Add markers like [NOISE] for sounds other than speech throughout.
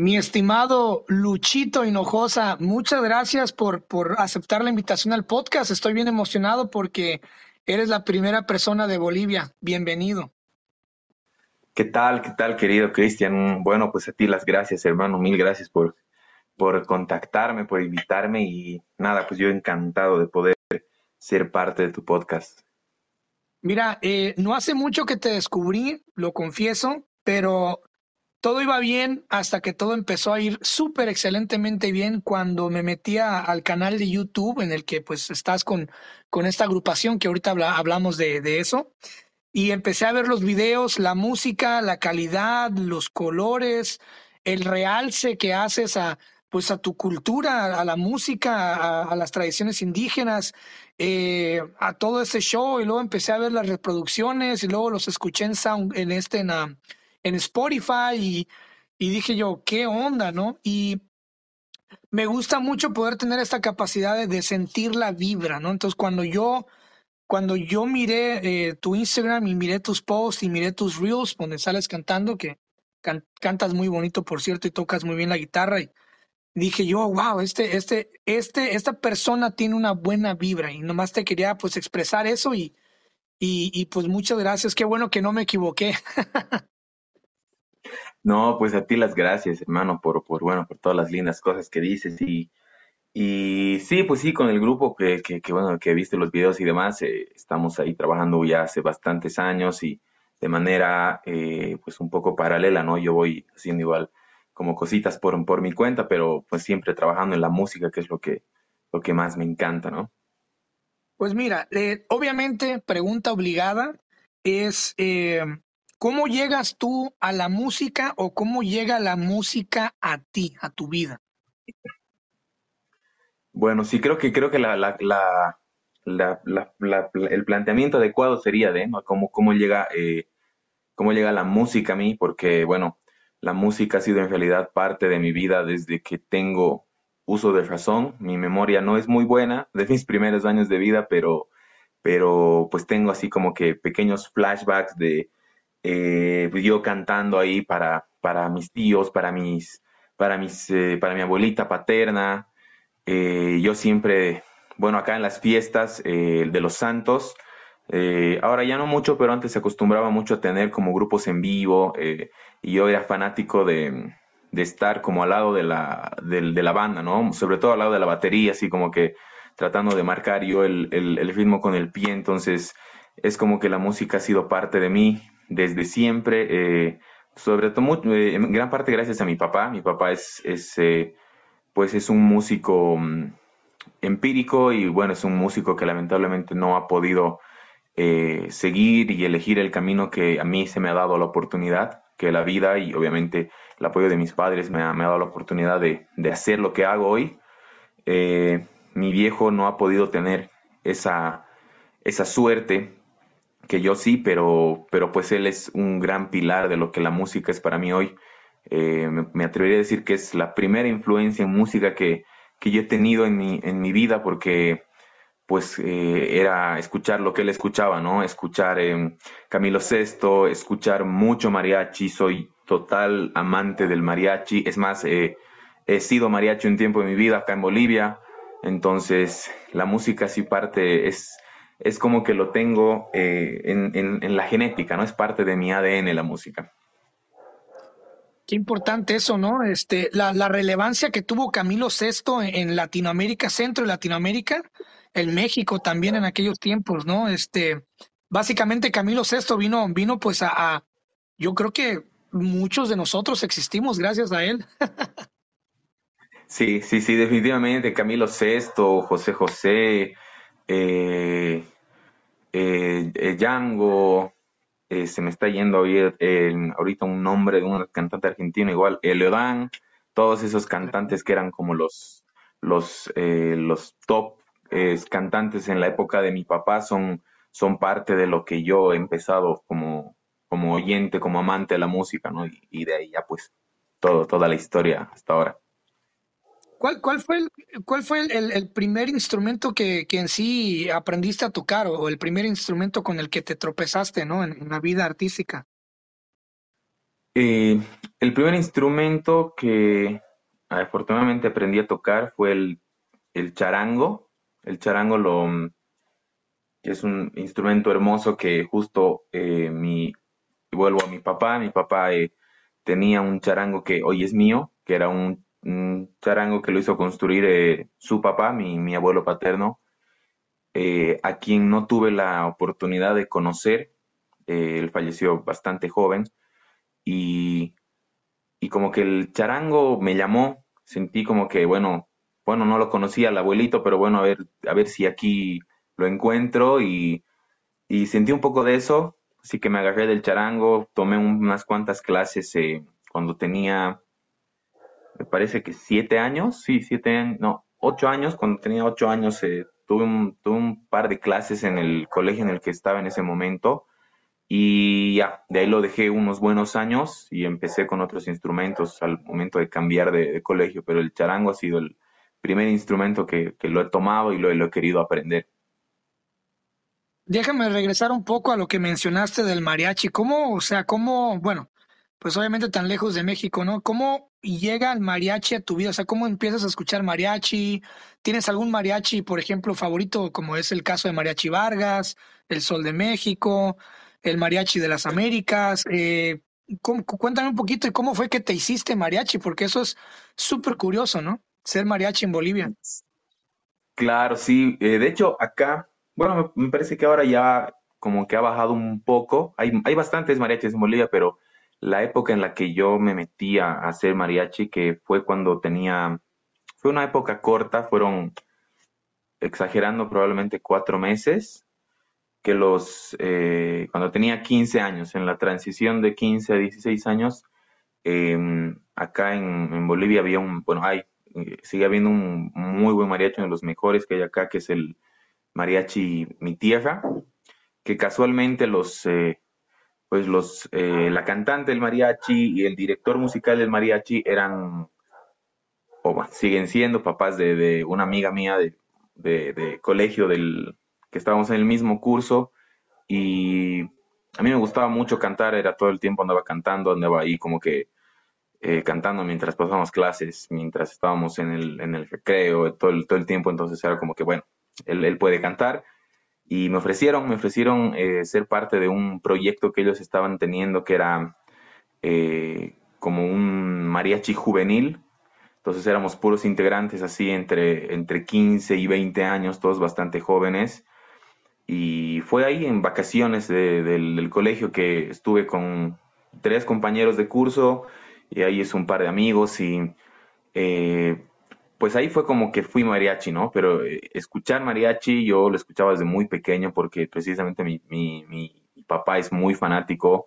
Mi estimado Luchito Hinojosa, muchas gracias por, por aceptar la invitación al podcast. Estoy bien emocionado porque eres la primera persona de Bolivia. Bienvenido. ¿Qué tal? ¿Qué tal, querido Cristian? Bueno, pues a ti las gracias, hermano. Mil gracias por, por contactarme, por invitarme y nada, pues yo encantado de poder ser parte de tu podcast. Mira, eh, no hace mucho que te descubrí, lo confieso, pero todo iba bien hasta que todo empezó a ir súper excelentemente bien cuando me metía al canal de YouTube en el que pues estás con, con esta agrupación que ahorita hablamos de, de eso. Y empecé a ver los videos, la música, la calidad, los colores, el realce que haces a, pues a tu cultura, a la música, a, las tradiciones indígenas, eh, a todo ese show y luego empecé a ver las reproducciones y luego los escuché en sound, en este en, en Spotify y, dije yo, ¿qué onda, no? Y me gusta mucho poder tener esta capacidad de, sentir la vibra, ¿no? Entonces, cuando yo, cuando yo miré eh, tu Instagram y miré tus posts y miré tus reels donde sales cantando, que cantas muy bonito, por cierto, y tocas muy bien la guitarra, dije yo, wow, este, este, este, esta persona tiene una buena vibra, y nomás te quería pues expresar eso y, y pues muchas gracias, qué bueno que no me equivoqué. [LAUGHS] No, pues a ti las gracias, hermano, por, por bueno, por todas las lindas cosas que dices y, y sí, pues sí, con el grupo que, que, que bueno, que viste los videos y demás, eh, estamos ahí trabajando ya hace bastantes años y de manera, eh, pues un poco paralela, ¿no? Yo voy haciendo igual como cositas por, por mi cuenta, pero pues siempre trabajando en la música, que es lo que, lo que más me encanta, ¿no? Pues mira, eh, obviamente, pregunta obligada es, ¿Cómo llegas tú a la música o cómo llega la música a ti, a tu vida? Bueno, sí, creo que creo que la, el planteamiento adecuado sería de ¿no? cómo, cómo llega eh, cómo llega la música a mí, porque bueno, la música ha sido en realidad parte de mi vida desde que tengo uso de razón. Mi memoria no es muy buena de mis primeros años de vida, pero, pero pues tengo así como que pequeños flashbacks de eh, pues, yo cantando ahí para, para mis tíos, para mis, para mis, eh, para mi abuelita paterna. Eh, yo siempre, bueno, acá en las fiestas de los santos, ahora ya no mucho, pero antes se acostumbraba mucho a tener como grupos en vivo y yo era fanático de, de estar como al lado de la, de, la banda, ¿no? Sobre todo al lado de la batería, así como que tratando de marcar yo el, el, el ritmo con el pie, entonces es como que la música ha sido parte de mí, desde siempre, eh, sobre todo eh, en gran parte gracias a mi papá. Mi papá es, es eh, pues es un músico mm, empírico y bueno, es un músico que lamentablemente no ha podido seguir y elegir el camino que a mí se me ha dado la oportunidad, que la vida y obviamente el apoyo de mis padres me ha, me ha dado la oportunidad de, de, hacer lo que hago hoy. mi viejo no ha podido tener esa, esa suerte que yo sí, pero, pero pues él es un gran pilar de lo que la música es para mí hoy. Eh, me, atrevería a decir que es la primera influencia en música que, que yo he tenido en mi, en mi vida porque pues eh, era escuchar lo que él escuchaba, ¿no? Escuchar eh, Camilo Sesto, escuchar mucho mariachi, soy total amante del mariachi, es más, he sido mariachi un tiempo en mi vida acá en Bolivia, entonces la música sí parte, es, es como que lo tengo eh, en, la genética, ¿no? Es parte de mi ADN la música. Qué importante eso, ¿no? Este, la, relevancia que tuvo Camilo VI en, Latinoamérica, Centro y Latinoamérica, en México también en aquellos tiempos, ¿no? Este, básicamente Camilo VI vino, vino pues a, a yo creo que muchos de nosotros existimos gracias a él. [LAUGHS] sí, sí, sí, definitivamente. Camilo VI, José José, eh, eh, eh, Django, eh, se me está yendo ahorita un nombre de un cantante argentino igual, Leodán, todos esos cantantes que eran como los, los, los top cantantes en la época de mi papá son, son parte de lo que yo he empezado como, como oyente, como amante de la música, ¿no? Y, y de ahí ya pues todo, toda la historia hasta ahora. ¿Cuál, cuál fue, el, cuál fue el, primer instrumento que, que, en sí aprendiste a tocar o el primer instrumento con el que te tropezaste ¿no? en, la vida artística? Eh, el primer instrumento que afortunadamente aprendí a tocar fue el, el charango. El charango lo, es un instrumento hermoso que justo eh, mi, vuelvo a mi papá, mi papá eh, tenía un charango que hoy es mío, que era un charango que lo hizo construir eh, su papá, mi, mi abuelo paterno, a quien no tuve la oportunidad de conocer, él falleció bastante joven, y, y como que el charango me llamó, sentí como que, bueno, bueno, no lo conocía el abuelito, pero bueno, a ver, a ver si aquí lo encuentro y, y sentí un poco de eso, así que me agarré del charango, tomé unas cuantas clases eh, cuando tenía, me parece que siete años, sí, siete años, no, ocho años, cuando tenía ocho años eh, tuve, un, tuve un par de clases en el colegio en el que estaba en ese momento y ya, de ahí lo dejé unos buenos años y empecé con otros instrumentos al momento de cambiar de, colegio, pero el charango ha sido el primer instrumento que, que lo he tomado y lo, lo he querido aprender. Déjame regresar un poco a lo que mencionaste del mariachi. ¿Cómo, o sea, cómo, bueno, pues obviamente tan lejos de México, ¿no? ¿Cómo llega el mariachi a tu vida? O sea, ¿cómo empiezas a escuchar mariachi? ¿Tienes algún mariachi, por ejemplo, favorito, como es el caso de Mariachi Vargas, El Sol de México, el Mariachi de las Américas? Eh, cuéntame un poquito de cómo fue que te hiciste mariachi, porque eso es súper curioso, ¿no? Ser mariachi en Bolivia. Claro, sí. eh, de hecho, acá Bueno, me, me parece que ahora ya como que ha bajado un poco. Hay, hay bastantes mariachis en Bolivia, pero la época en la que yo me metí a hacer mariachi, que fue cuando tenía, fue una época corta, fueron exagerando probablemente cuatro meses, que los, eh, cuando tenía 15 años, en la transición de 15 a 16 años, eh, acá en, en, Bolivia había un, bueno, hay, eh, sigue habiendo un muy buen mariachi, uno de los mejores que hay acá, que es el mariachi Mi Tierra, que casualmente los, eh, pues los, eh, la cantante del mariachi y el director musical del mariachi eran, o bueno, siguen siendo papás de, de una amiga mía de, de, colegio del, que estábamos en el mismo curso. Y a mí me gustaba mucho cantar, era todo el tiempo andaba cantando, andaba ahí como que eh, cantando mientras pasábamos clases, mientras estábamos en el, en el recreo, todo el, todo el tiempo, entonces era como que, bueno, él, él puede cantar y me ofrecieron, me ofrecieron eh, ser parte de un proyecto que ellos estaban teniendo que era eh, como un mariachi juvenil. Entonces éramos puros integrantes así entre, entre 15 y 20 años, todos bastante jóvenes. Y fue ahí en vacaciones de, del, del, colegio que estuve con tres compañeros de curso y ahí es un par de amigos y eh, pues ahí fue como que fui mariachi, ¿no? Pero eh, escuchar mariachi yo lo escuchaba desde muy pequeño porque precisamente mi, mi, mi papá es muy fanático.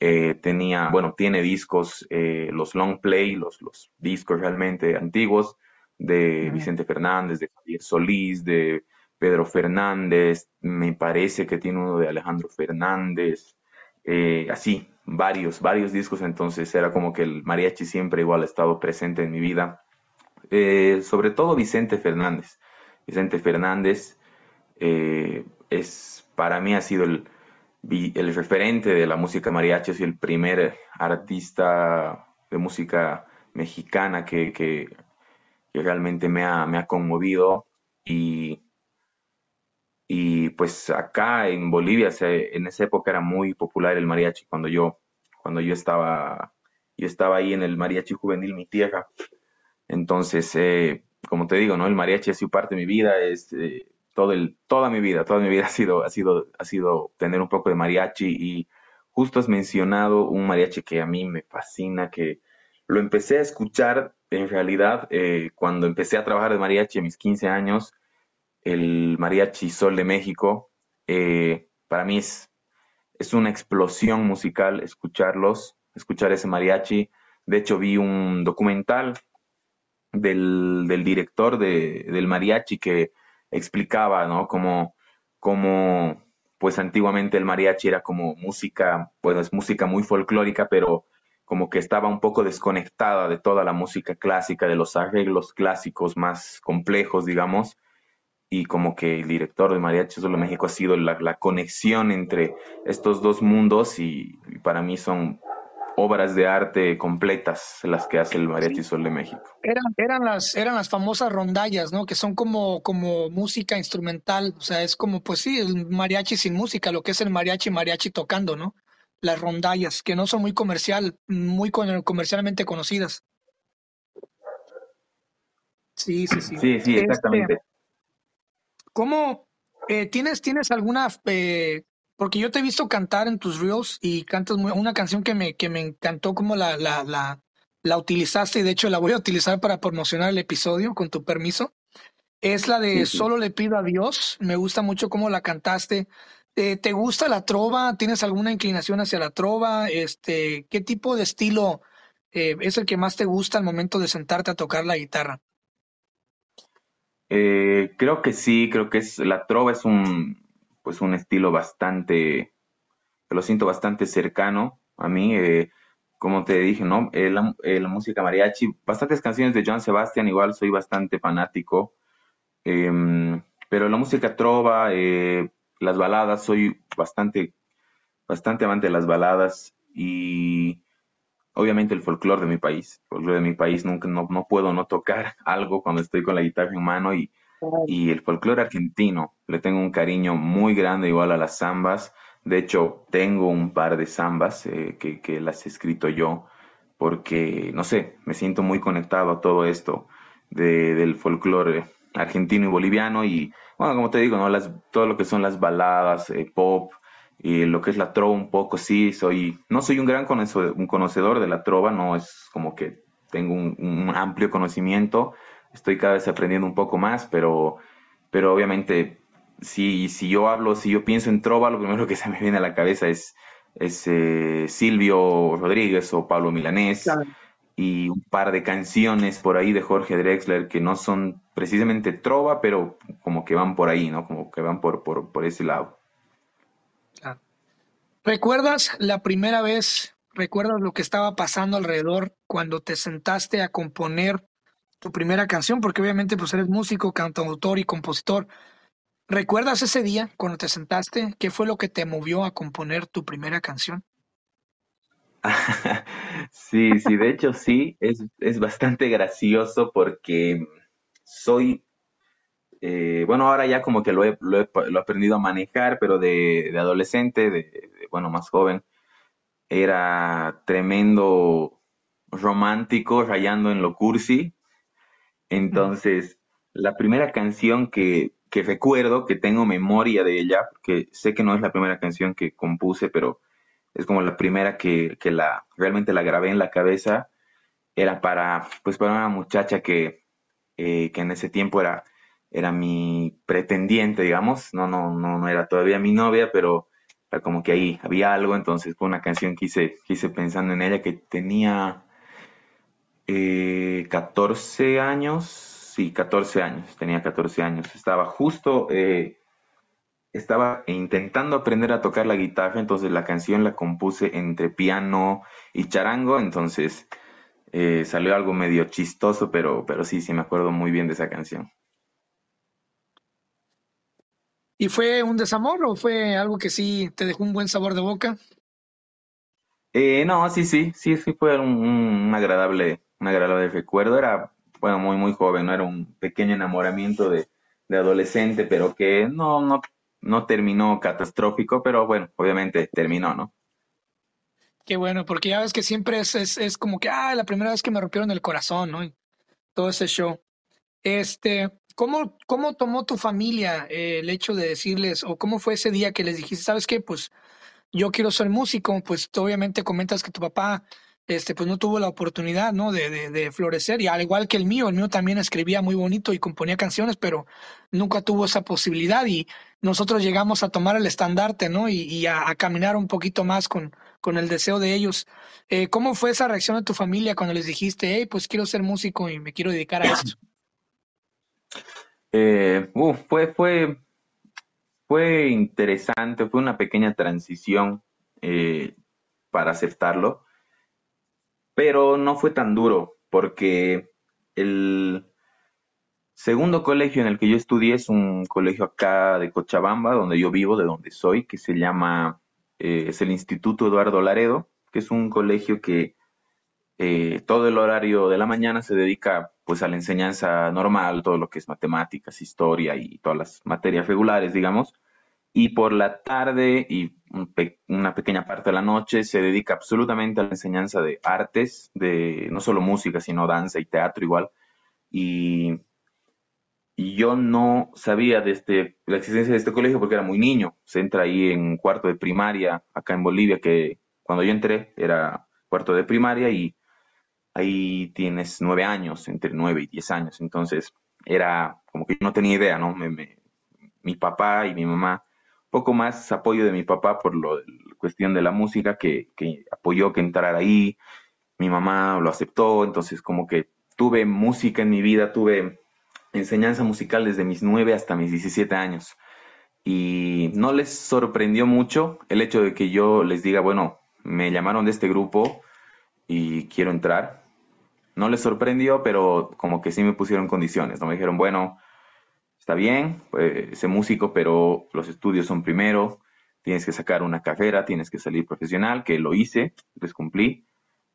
Eh, tenía, bueno, tiene discos, eh, los long play, los, los discos realmente antiguos de Vicente Fernández, de Javier Solís, de Pedro Fernández, me parece que tiene uno de Alejandro Fernández, eh, así, varios, varios discos, entonces era como que el mariachi siempre igual ha estado presente en mi vida eh, sobre todo Vicente Fernández. Vicente Fernández eh, es, para mí ha sido el, referente de la música mariachi, es el primer artista de música mexicana que, realmente me ha, conmovido y, pues acá en Bolivia en esa época era muy popular el mariachi cuando yo, cuando yo estaba, yo estaba ahí en el mariachi juvenil Mi Tierra entonces, eh, como te digo, ¿no? El mariachi ha sido parte de mi vida, es eh, todo el, toda mi vida, toda mi vida [LAUGHS] ha sido, ha sido, ha sido tener un poco de mariachi y justo has mencionado un mariachi que a mí me fascina, que lo empecé a escuchar en realidad eh, cuando empecé a trabajar de mariachi a mis 15 años, el mariachi Sol de México, eh, para mí es, es una explosión musical escucharlos, escuchar ese mariachi. De hecho, vi un documental del, del director de, del mariachi que explicaba, ¿no? Como, como, pues antiguamente el mariachi era como música, pues es música muy folclórica, pero como que estaba un poco desconectada de toda la música clásica, de los arreglos clásicos más complejos, digamos, y como que el director de Mariachi Solo México ha sido la, la conexión entre estos dos mundos y, y, para mí son obras de arte completas las que hace el Mariachi Sol de México. Eran, eran, las, eran las famosas rondallas, ¿no? Que son como, como música instrumental, o sea, es como, pues sí, el mariachi sin música, lo que es el mariachi, mariachi tocando, ¿no? Las rondallas, que no son muy comercial, muy comercialmente conocidas. Sí, sí, sí. Sí, sí, exactamente. Este, ¿Cómo eh, tienes, tienes alguna eh, porque yo te he visto cantar en tus reels y cantas una canción que me, que me encantó como la, la, la, la utilizaste y de hecho la voy a utilizar para promocionar el episodio con tu permiso. Es la de Solo le pido a Dios. Me gusta mucho cómo la cantaste. Eh, ¿Te gusta la trova? ¿Tienes alguna inclinación hacia la trova? Este, ¿Qué tipo de estilo eh, es el que más te gusta al momento de sentarte a tocar la guitarra? Eh, creo que sí, creo que es la trova es un, pues un estilo bastante, lo siento bastante cercano a mí. Eh, como te dije, ¿no? Eh, eh, la, música mariachi, bastantes canciones de Joan Sebastian, igual soy bastante fanático. Em, pero la música trova, las baladas, soy bastante, bastante amante de las baladas y obviamente el folclore de mi país. El folclore de mi país nunca, no, no puedo no tocar [LAUGHS] algo cuando estoy con la guitarra en mano y y el folclore argentino, le tengo un cariño muy grande igual a las zambas. De hecho, tengo un par de zambas eh, que, las he escrito yo porque, no sé, me siento muy conectado a todo esto del folclore argentino y boliviano y, bueno, como te digo, ¿no? las, todo lo que son las baladas, eh, pop, y lo que es la trova un poco, sí, soy, no soy un gran conocedor, de la trova, no es como que tengo un amplio conocimiento, estoy cada vez aprendiendo un poco más, pero, pero obviamente si, si yo hablo, si yo pienso en trova, lo primero que se me viene a la cabeza es, es eh, Silvio Rodríguez o Pablo Milanés y un par de canciones por ahí de Jorge Drexler que no son precisamente trova, pero como que van por ahí, ¿no? Como que van por, por, por ese lado. ¿Recuerdas la primera vez, recuerdas lo que estaba pasando alrededor cuando te sentaste a componer tu primera canción, porque obviamente pues eres músico, cantautor y compositor. ¿Recuerdas ese día cuando te sentaste? ¿Qué fue lo que te movió a componer tu primera canción? [LAUGHS] sí, sí, de hecho sí, es, bastante gracioso porque soy, eh, bueno, ahora ya como que lo he, lo he, aprendido a manejar, pero de, adolescente, de, bueno, más joven, era tremendo romántico, rayando en lo cursi, entonces, la primera canción que, que recuerdo, que tengo memoria de ella, porque sé que no es la primera canción que compuse, pero es como la primera que, que la, realmente la grabé en la cabeza, era para, pues para una muchacha que, eh, que en ese tiempo era, era mi pretendiente, digamos, no, no, no, no era todavía mi novia, pero era como que ahí había algo, entonces fue una canción que hice, que hice pensando en ella, que tenía eh, 14 años, sí, 14 años, tenía 14 años. Estaba justo, eh, estaba intentando aprender a tocar la guitarra, entonces la canción la compuse entre piano y charango, entonces eh, salió algo medio chistoso, pero, pero sí, sí me acuerdo muy bien de esa canción. ¿Y fue un desamor o fue algo que sí te dejó un buen sabor de boca? Eh, no, sí, sí, sí, sí fue un agradable un agradable recuerdo. Era, bueno, muy, muy joven, ¿no? Era un pequeño enamoramiento de, adolescente, pero que no, no, no terminó catastrófico, pero bueno, obviamente terminó, ¿no? Qué bueno, porque ya ves que siempre es, es, como que, ah, la primera vez que me rompieron el corazón, ¿no? todo ese show. Este, ¿cómo, cómo tomó tu familia eh, el hecho de decirles, o cómo fue ese día que les dijiste, sabes qué, pues yo quiero ser músico, pues obviamente comentas que tu papá este, pues no tuvo la oportunidad, ¿no? De, de, florecer, y al igual que el mío, el mío también escribía muy bonito y componía canciones, pero nunca tuvo esa posibilidad y nosotros llegamos a tomar el estandarte, ¿no? Y, a, caminar un poquito más con, con el deseo de ellos. Eh, ¿Cómo fue esa reacción de tu familia cuando les dijiste, hey, pues quiero ser músico y me quiero dedicar a esto? [CLEARS THROAT] Eh, fue, fue, fue interesante, fue una pequeña transición eh, para aceptarlo pero no fue tan duro porque el segundo colegio en el que yo estudié es un colegio acá de Cochabamba, donde yo vivo, de donde soy, que se llama, eh, es el Instituto Eduardo Laredo, que es un colegio que eh, todo el horario de la mañana se dedica pues a la enseñanza normal, todo lo que es matemáticas, historia y todas las materias regulares, digamos. Y por la tarde y una pequeña parte de la noche se dedica absolutamente a la enseñanza de artes, de no solo música, sino danza y teatro igual. Y, y yo no sabía de este, la existencia de este colegio porque era muy niño. Se entra ahí en cuarto de primaria, acá en Bolivia, que cuando yo entré era cuarto de primaria y ahí tienes nueve años, entre nueve y diez años. Entonces era como que no tenía idea, ¿no? mi papá y mi mamá, poco más apoyo de mi papá por la cuestión de la música, que, que apoyó que entrara ahí. Mi mamá lo aceptó, entonces como que tuve música en mi vida, tuve enseñanza musical desde mis nueve hasta mis 17 años. Y no les sorprendió mucho el hecho de que yo les diga, bueno, me llamaron de este grupo y quiero entrar no les sorprendió, pero como que sí me pusieron condiciones, ¿no? Me dijeron, bueno, está bien, pues, músico, pero los estudios son primero, tienes que sacar una carrera, tienes que salir profesional, que lo hice, les cumplí,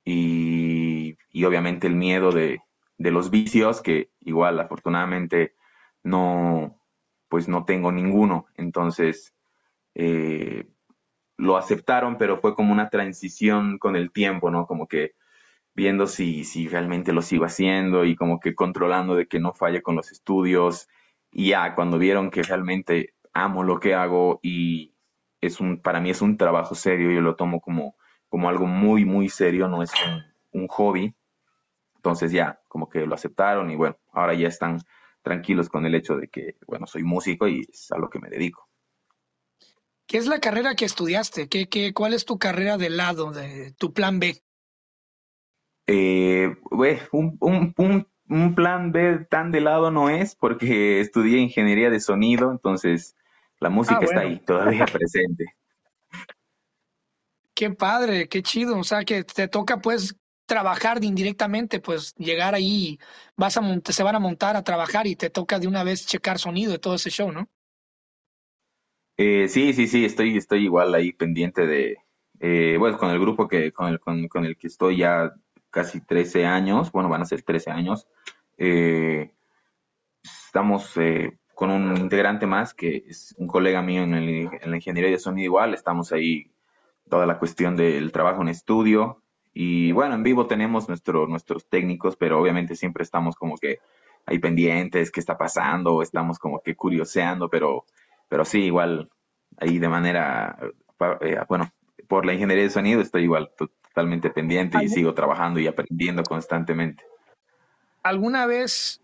y, obviamente el miedo de, los vicios, que igual afortunadamente no, pues no tengo ninguno, entonces eh, lo aceptaron, pero fue como una transición con el tiempo, ¿no? Como que viendo si, si realmente lo sigo haciendo y como que controlando de que no falle con los estudios. Y ya cuando vieron que realmente amo lo que hago y es un, para mí es un trabajo serio, yo lo tomo como, como algo muy, muy serio, no es un, hobby. Entonces ya, como que lo aceptaron y bueno, ahora ya están tranquilos con el hecho de que, bueno, soy músico y es a lo que me dedico. ¿Qué es la carrera que estudiaste? ¿Qué, qué, ¿Cuál es tu carrera de lado, de tu plan B? Eh, un, plan B tan de lado no es porque estudié ingeniería de sonido, entonces la música ah, está ahí, todavía [LAUGHS] presente. Qué padre, qué chido, o sea que te toca pues trabajar indirectamente, pues llegar ahí, vas a se van a montar a trabajar y te toca de una vez checar sonido y todo ese show, ¿no? Eh, sí, sí, sí, estoy, estoy igual ahí pendiente de, eh, bueno, con el grupo que, con el, con el que estoy ya casi 13 años, bueno, van a ser 13 años. Eh, estamos eh, con un integrante más que es un colega mío en, la ingeniería de sonido igual, estamos ahí toda la cuestión del trabajo en estudio y bueno, en vivo tenemos nuestro, nuestros técnicos, pero obviamente siempre estamos como que ahí pendientes, qué está pasando, estamos como que curioseando, pero, pero sí, igual ahí de manera, eh, bueno, por la ingeniería de sonido estoy igual totalmente pendiente y sigo trabajando y aprendiendo constantemente. ¿Alguna vez,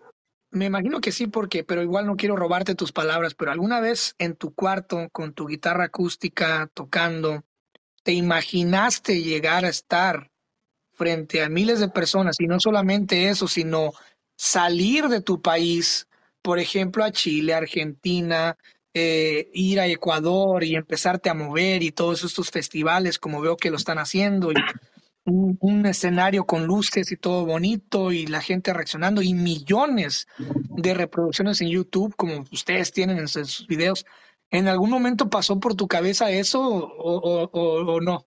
me imagino que sí, porque, pero igual no quiero robarte tus palabras, pero alguna vez en tu cuarto con tu guitarra acústica tocando, ¿te imaginaste llegar a estar frente a miles de personas y no solamente eso, sino salir de tu país, por ejemplo, a Chile, Argentina, eh, ir a Ecuador y empezarte a mover y todos estos festivales como veo que lo están haciendo y un, escenario con luces y todo bonito y la gente reaccionando y millones de reproducciones en YouTube como ustedes tienen en sus videos. ¿En algún momento pasó por tu cabeza eso o, no?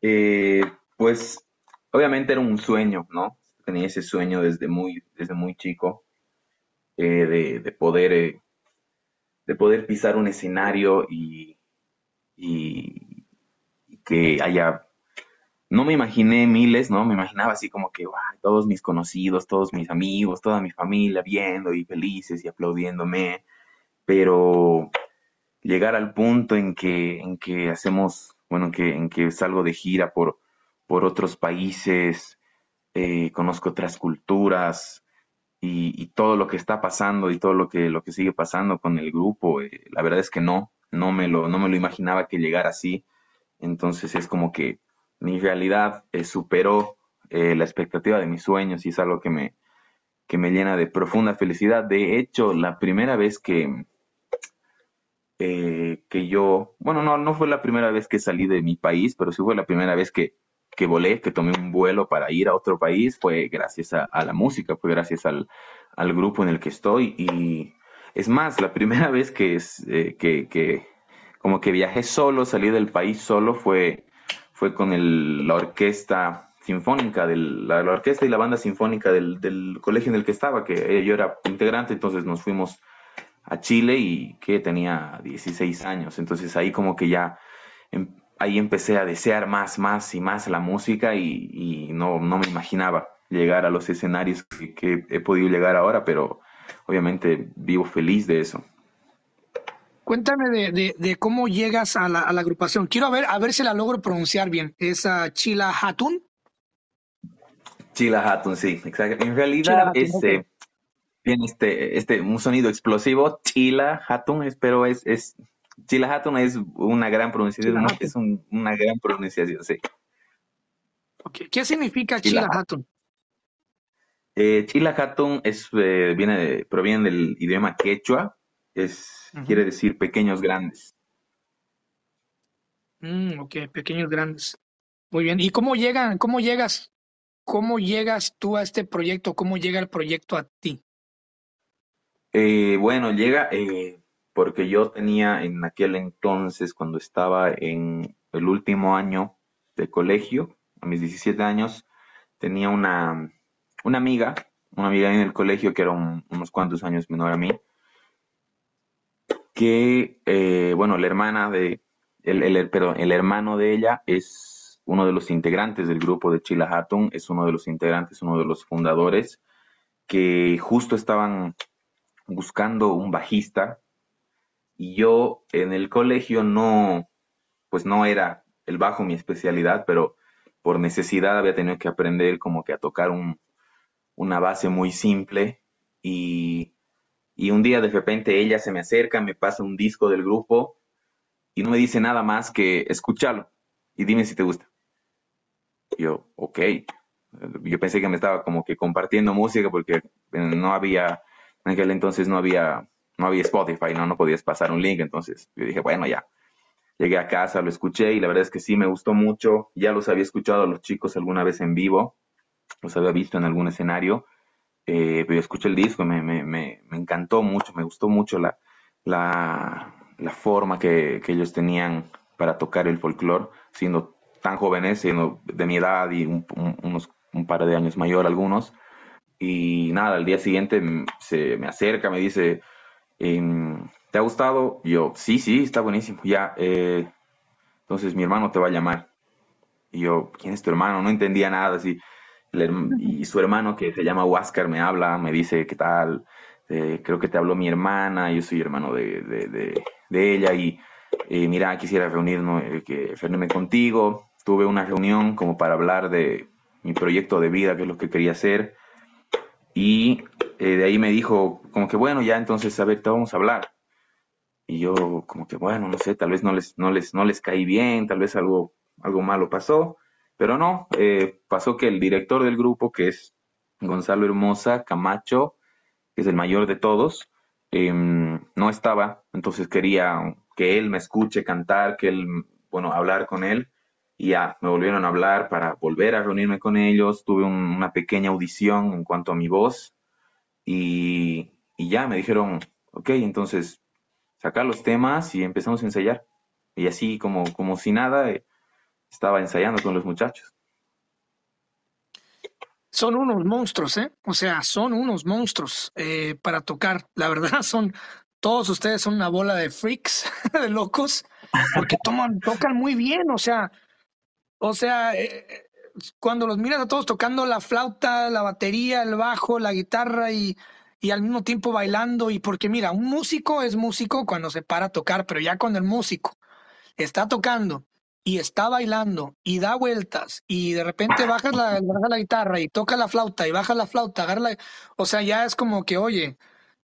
Eh, pues obviamente era un sueño, ¿no? Tenía ese sueño desde muy, desde muy chico eh, de, poder de poder pisar un escenario y, que haya, no me imaginé miles, ¿no? Me imaginaba así como que, todos mis conocidos, todos mis amigos, toda mi familia viendo y felices y aplaudiéndome, pero llegar al punto en que, en que hacemos, bueno, en que, en que salgo de gira por, por otros países, eh, conozco otras culturas, y, todo lo que está pasando y todo lo que, lo que sigue pasando con el grupo, eh, la verdad es que no, no me, lo, no me lo imaginaba que llegara así. Entonces es como que mi realidad eh, superó eh, la expectativa de mis sueños y es algo que me, que me llena de profunda felicidad. De hecho, la primera vez que, que yo, bueno, no, no fue la primera vez que salí de mi país, pero sí fue la primera vez que, que volé, que tomé un vuelo para ir a otro país, fue gracias a, la música, fue gracias al, grupo en el que estoy. Y es más, la primera [LAUGHS] vez que, es, eh, que, como que viajé solo, salí del país solo, fue, fue con la orquesta sinfónica, del, la, orquesta y la banda sinfónica del, del, colegio en el que estaba, que yo era integrante, entonces nos fuimos a Chile y que tenía 16 años, entonces ahí como que ya em, ahí empecé a desear más, más y más la música y, no, no, me imaginaba llegar a los escenarios que, he podido llegar ahora, pero obviamente vivo feliz de eso. Cuéntame de, de, cómo llegas a la, a la, agrupación. Quiero ver, a ver si la logro pronunciar bien. ¿Es Chila Hatun? Chila Hatun, sí, exacto. En realidad es, este, tiene este, este, un sonido explosivo, Chila Hatun, pero es, es Chila Hatun es una gran pronunciación, es una gran pronunciación, sí. ¿Qué significa Chila, Hatun? Eh, es, eh, viene proviene del idioma quechua, es, quiere decir pequeños grandes. Mm, ok, pequeños grandes. Muy bien. ¿Y cómo llegan, cómo llegas, cómo llegas tú a este proyecto? ¿Cómo llega el proyecto a ti? Eh, bueno, llega eh, porque yo tenía en aquel entonces, cuando estaba en el último año de colegio, a mis 17 años, tenía una, una amiga, una amiga en el colegio que era unos cuantos años menor a mí, que, eh, bueno, la hermana de, el, el, el hermano de ella es uno de los integrantes del grupo de Chila Hatton, es uno de los integrantes, uno de los fundadores, que justo estaban buscando un bajista y yo en el colegio no, pues no era el bajo mi especialidad, pero por necesidad había tenido que aprender como que a tocar un, una base muy simple y, y un día de repente ella se me acerca, me pasa un disco del grupo y no me dice nada más que escúchalo y dime si te gusta. yo, ok. Yo pensé que me estaba como que compartiendo música porque no había en aquel entonces no había, no había Spotify, ¿no? No podías pasar un link, entonces yo dije, bueno, ya. Llegué a casa, lo escuché y la verdad es que sí me gustó mucho. Ya los había escuchado a los chicos alguna vez en vivo, los había visto en algún escenario, eh, pero escuché el disco y me, me, me, encantó mucho, me gustó mucho la, la, la forma que, que, ellos tenían para tocar el folclore, siendo tan jóvenes, siendo de mi edad y un, unos, un par de años mayor algunos. Y nada, al día siguiente se me acerca, me dice, ¿te ha gustado? Y yo, sí, sí, está buenísimo. Ya, eh, entonces mi hermano te va a llamar. Y yo, ¿quién es tu hermano? No entendía nada así. Y su hermano, que se llama Huáscar, me habla, me dice, ¿qué tal? Eh, creo que te habló mi hermana, yo soy hermano de, de, de, ella y eh, mira, quisiera reunirnos, que, reunirme contigo. Tuve una reunión como para hablar de mi proyecto de vida, que es lo que quería hacer. Y eh, de ahí me dijo, como que bueno, ya entonces, a ver, te vamos a hablar. Y yo, como que bueno, no sé, tal vez no les, no les, no les caí bien, tal vez algo, algo malo pasó. Pero no, eh, pasó que el director del grupo, que es Gonzalo Hermosa Camacho, que es el mayor de todos, em, no estaba. Entonces quería que él me escuche cantar, que él, bueno, hablar con él y ya me volvieron a hablar para volver a reunirme con ellos. Tuve una pequeña audición en cuanto a mi voz y, ya me dijeron, ok, entonces sacar los temas y empezamos a ensayar. Y así como, como si nada, eh, estaba ensayando con los muchachos. Son unos monstruos, ¿eh? O sea, son unos monstruos eh, para tocar. La verdad, [LAUGHS] son todos ustedes son una bola de freaks, [LAUGHS] de locos, porque toman, tocan muy bien. O sea, o sea, eh, cuando los miras a todos tocando la flauta, la batería, el bajo, la guitarra y, y al mismo tiempo bailando, y porque mira, un músico es músico cuando se para a tocar, pero ya cuando el músico está tocando y está bailando y da vueltas y de repente bajas la, la guitarra y toca la flauta y baja la flauta, agarra la, o sea, ya es como que, oye,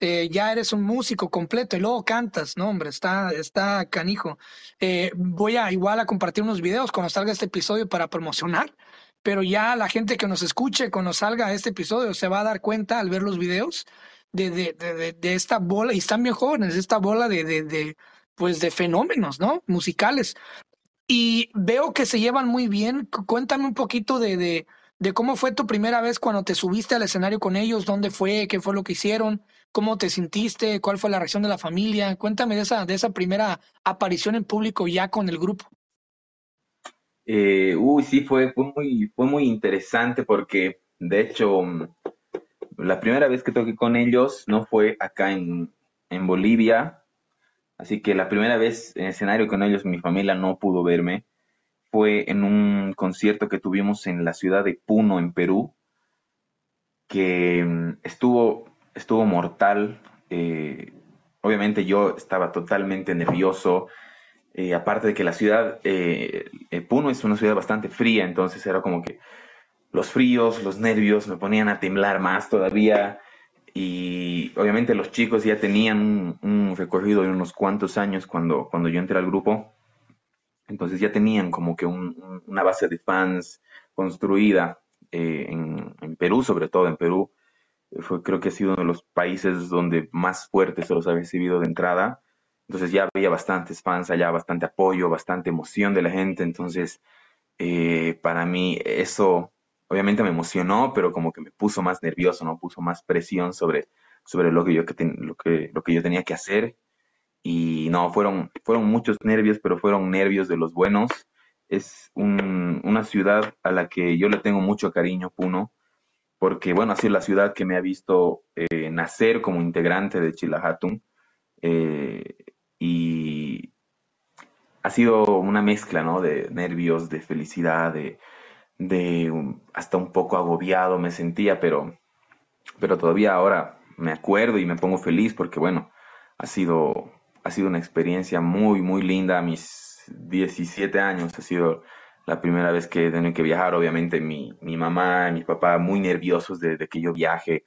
eh, ya eres un músico completo y luego cantas, no hombre, está, está canijo. Eh, voy a igual a compartir unos videos cuando salga este episodio para promocionar, pero ya la gente que nos escuche cuando salga este episodio se va a dar cuenta al ver los videos de, de, de, de esta bola, y están bien jóvenes, esta bola de, pues de fenómenos, ¿no? Musicales. Y veo que se llevan muy bien. Cuéntame un poquito de, cómo fue tu primera vez cuando te subiste al escenario con ellos, dónde fue, qué fue lo que hicieron. ¿Cómo te sentiste? ¿Cuál fue la reacción de la familia? Cuéntame de esa, de esa primera aparición en público ya con el grupo. Eh, uy, sí, fue, fue muy, fue muy interesante porque, de hecho, mm, la primera vez que toqué con ellos no fue acá en, en Bolivia, así que la primera vez en escenario con ellos mi familia no pudo verme. Fue en un concierto que tuvimos en la ciudad de Puno, en Perú, que mm, estuvo, estuvo mortal. Eh, obviamente yo estaba totalmente nervioso. Eh, aparte de que la ciudad, eh, eh, Puno es una ciudad bastante fría, entonces era como que los fríos, los nervios me ponían a temblar más todavía. Y obviamente los chicos ya tenían un, recorrido de unos cuantos años cuando, cuando yo entré al grupo. Entonces ya tenían como que un- un- una base de fans construida en, Perú, sobre todo en Perú. Fue, creo que ha sido uno de los países donde más fuerte se los ha recibido de entrada. Entonces ya había bastantes fans allá, bastante apoyo, bastante emoción de la gente. Entonces, eh, para mí eso obviamente me emocionó, pero como que me puso más nervioso, ¿no? Puso más presión sobre, sobre lo que yo, que ten- lo que, lo que yo tenía que hacer. Y no, fueron, fueron muchos nervios, pero fueron nervios de los buenos. Es un- una ciudad a la que yo le tengo mucho cariño, Puno, porque, bueno, ha sido la ciudad que me ha visto eh, nacer como integrante de Chilahatun. eh, y ha sido una mezcla, ¿no? De nervios, de felicidad, de, de hasta un poco agobiado me sentía, pero, pero todavía ahora me acuerdo y me pongo feliz porque, bueno, ha sido, ha sido una experiencia muy, muy linda. A mis 17 años ha sido la primera vez que he tenido que viajar. Obviamente mi, mi mamá y mi papá muy nerviosos de, de que yo viaje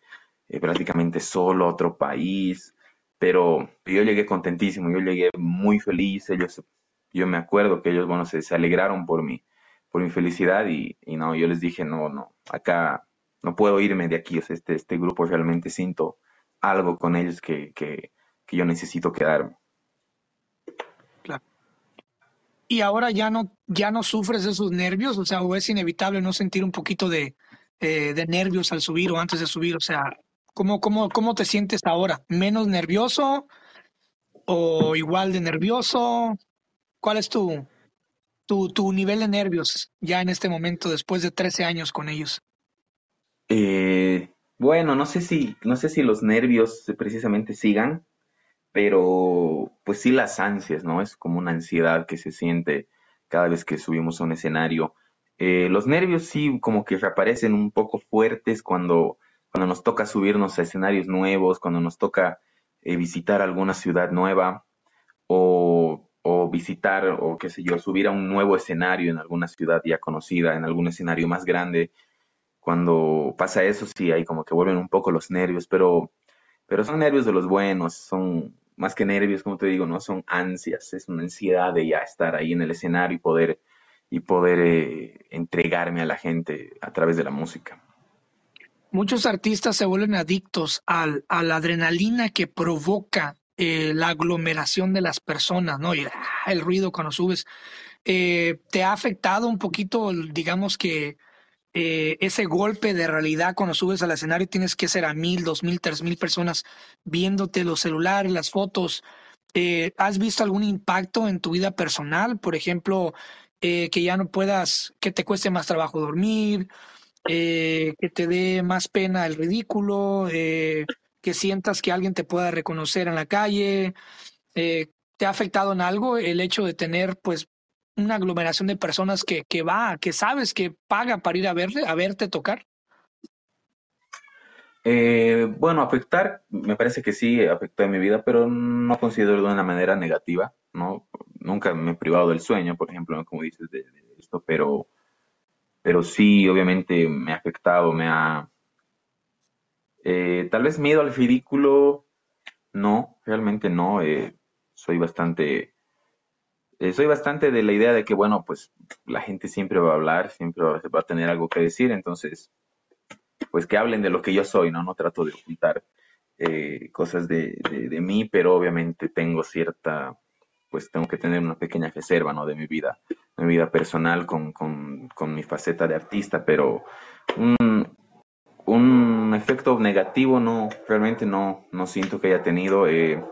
eh, prácticamente solo a otro país, pero yo llegué contentísimo, yo llegué muy feliz. Ellos, yo me acuerdo que ellos, bueno, se, alegraron por mí, por mi felicidad y, y no, yo les dije, no, no, acá no puedo irme de aquí, o sea, este, este grupo realmente siento algo con ellos que, que, que yo necesito quedarme. Claro. Y ahora ya no, ya no sufres esos nervios, o sea, o es inevitable no sentir un poquito de, eh, de nervios al subir o antes de subir, o sea, ¿cómo, cómo, cómo te sientes ahora? ¿Menos nervioso o igual de nervioso? ¿Cuál es tu, tu, tu nivel de nervios ya en este momento, después de 13 años con ellos? Eh, bueno, no sé si, no sé si los nervios precisamente sigan, pero pues sí las ansias, ¿no? Es como una ansiedad que se siente cada vez que subimos a un escenario. Eh, los nervios sí como que reaparecen un poco fuertes cuando, cuando nos toca subirnos a escenarios nuevos, cuando nos toca eh, visitar alguna ciudad nueva o, visitar o qué sé yo, subir a un nuevo escenario en alguna ciudad ya conocida, en algún escenario más grande. Cuando pasa eso, sí, hay como que vuelven un poco los nervios, pero pero son nervios de los buenos, son más que nervios, como te digo, no son ansias, es una ansiedad de ya estar ahí en el escenario y poder, y poder eh, entregarme a la gente a través de la música. Muchos artistas se vuelven adictos al, a la adrenalina que provoca eh, la aglomeración de las personas, ¿no? Y ah, el ruido cuando subes. Eh, ¿te ha afectado un poquito, digamos que eh, ese golpe de realidad cuando subes al escenario y tienes que ser a mil, dos mil, tres mil personas viéndote los celulares, las fotos? ¿has visto algún impacto en tu vida personal? Por ejemplo, que ya no puedas, que te cueste más trabajo dormir eh, que te dé más pena el ridículo, eh, que sientas que alguien te pueda reconocer en la calle. Eh, ¿te ha afectado en algo el hecho de tener pues una aglomeración de personas que, que va, que sabes que paga para ir a verle, a verte tocar? Eh, bueno, afectar, me parece que sí afectó en mi vida, pero no considero de una manera negativa, ¿no? Nunca me he privado del sueño, por ejemplo, como dices de esto, pero, pero sí, obviamente me ha afectado, me ha... eh, tal vez miedo al ridículo, no, realmente no, eh, soy bastante Eh, soy bastante de la idea de que, bueno, pues la gente siempre va a hablar, siempre va, a tener algo que decir, entonces, pues que hablen de lo que yo soy, ¿no? No trato de ocultar cosas de, de mí, pero obviamente tengo cierta, pues tengo que tener una pequeña reserva, ¿no? De mi vida, de mi vida personal con, con, con mi faceta de artista, pero un, un efecto negativo no, realmente no, no siento que haya tenido. Eh,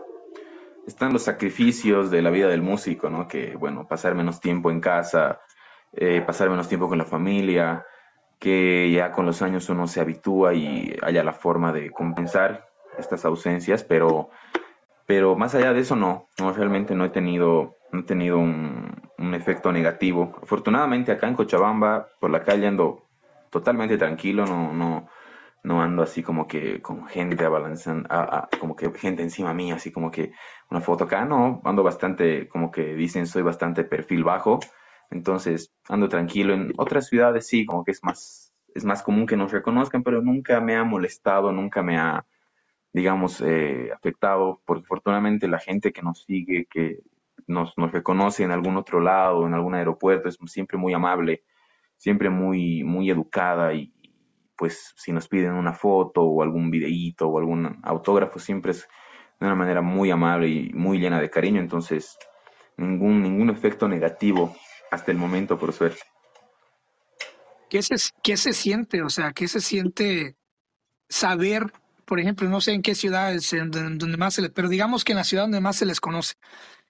están los sacrificios de la vida del músico, ¿no? Que, bueno, pasar menos tiempo en casa, eh, pasar menos tiempo con la familia, que ya con los años uno se habitúa y haya la forma de compensar estas ausencias, pero, pero más allá de eso no, no realmente no he tenido, no he tenido un, un efecto negativo. Afortunadamente acá en Cochabamba, por la calle ando totalmente tranquilo, no, no, no ando así como que con gente abalanzando, como que gente encima mía, así como que una foto acá, no, ando bastante, como que dicen, soy bastante perfil bajo, entonces ando tranquilo. En otras ciudades sí, como que es más, es más común que nos reconozcan, pero nunca me ha molestado, nunca me ha, digamos, eh, afectado, porque afortunadamente la gente que nos sigue, que nos, nos reconoce en algún otro lado, en algún aeropuerto, es siempre muy amable, siempre muy, muy educada y, pues si nos piden una foto o algún videíto o algún autógrafo, siempre es de una manera muy amable y muy llena de cariño, entonces ningún, ningún efecto negativo hasta el momento, por suerte. ¿Qué se, ¿Qué se siente? O sea, ¿qué se siente saber, por ejemplo, no sé en qué ciudades, donde más se les, pero digamos que en la ciudad donde más se les conoce,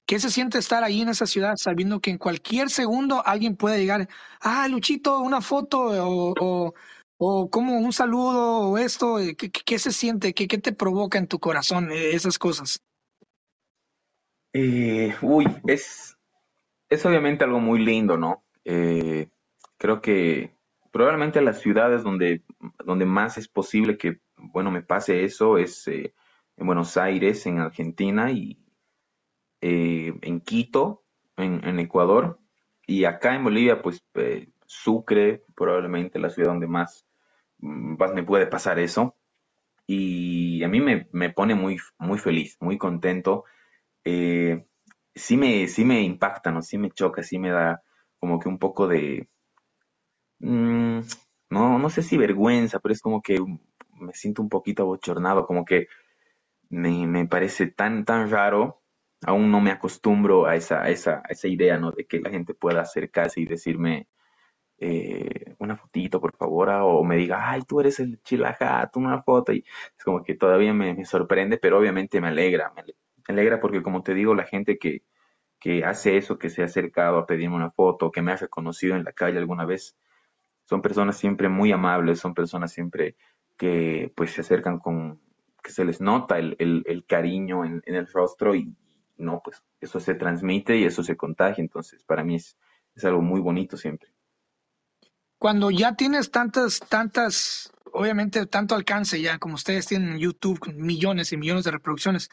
¿Qué se siente estar ahí en esa ciudad sabiendo que en cualquier segundo alguien puede llegar, ah, Luchito, una foto o, o, como un saludo o esto? Eh, ¿Qué, se siente? ¿Qué, ¿Qué, te provoca en tu corazón eh, esas cosas? Eh, uy, es, es obviamente algo muy lindo, ¿no? creo que probablemente las ciudades donde, donde más es posible que, bueno, me pase eso es en Buenos Aires, en Argentina y eh, en Quito, en, Ecuador, y acá en Bolivia, pues eh, Sucre, probablemente la ciudad donde más, mm, más me puede pasar eso. Y a mí me, pone muy, muy feliz, muy contento. Eh, sí, me, sí me impacta, ¿no? Sí me choca, sí me da como que un poco de... Mm, no, no sé si vergüenza, pero es como que me siento un poquito abochornado, como que me, me parece tan, tan raro aún no me acostumbro a esa, esa, esa idea, ¿no? De que la gente pueda acercarse y decirme eh, una fotito, por favor, o me diga, ay, tú eres el chilajato, una foto. Y es como que todavía me, sorprende, pero obviamente me alegra. Me alegra porque, como te digo, la gente que, que hace eso, que se ha acercado a pedirme una foto, que me ha reconocido en la calle alguna vez, son personas siempre muy amables, son personas siempre que pues se acercan con, que se les nota el, el, cariño en, el rostro y, no, pues eso se transmite y eso se contagia, entonces para mí es, es algo muy bonito siempre. Cuando ya tienes tantas, tantas, obviamente tanto alcance ya, como ustedes tienen en YouTube, millones y millones de reproducciones,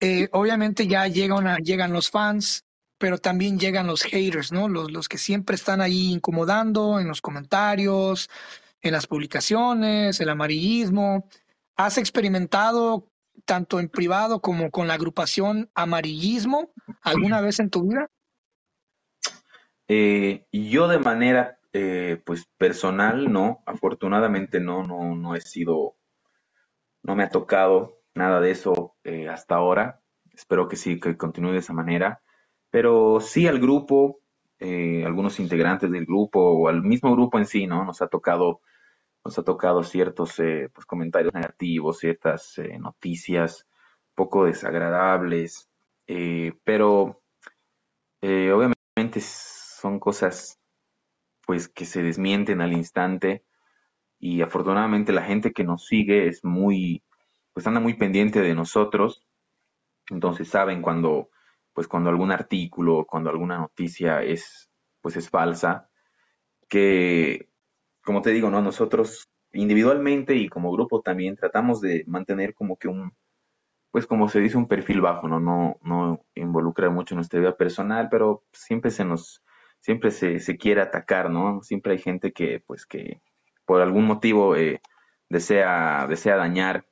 eh, obviamente ya llegan, llegan los fans, pero también llegan los haters, ¿no? Los, los que siempre están ahí incomodando en los comentarios, en las publicaciones, el amarillismo. ¿Has experimentado tanto en privado como con la agrupación Amarillismo alguna vez en tu vida? Eh, yo de manera eh, pues personal no, afortunadamente no, no, no he sido, no me ha tocado nada de eso eh, hasta ahora. Espero que sí, que continúe de esa manera. Pero sí al grupo, algunos integrantes del grupo o al mismo grupo en sí, ¿no? Nos ha tocado nos ha tocado ciertos eh, pues, comentarios negativos, ciertas eh, noticias poco desagradables, eh, pero obviamente son cosas pues que se desmienten al instante y afortunadamente la gente que nos sigue es muy pues anda muy pendiente de nosotros. Entonces saben cuando pues cuando algún artículo cuando alguna noticia es pues es falsa que como te digo, ¿no? Nosotros individualmente y como grupo también tratamos de mantener como que un, pues como se dice, un perfil bajo, ¿no? No, no involucrar mucho nuestra vida personal, pero siempre se nos, siempre se, se quiere atacar, ¿no? Siempre hay gente que, pues que por algún motivo eh, desea, desea dañar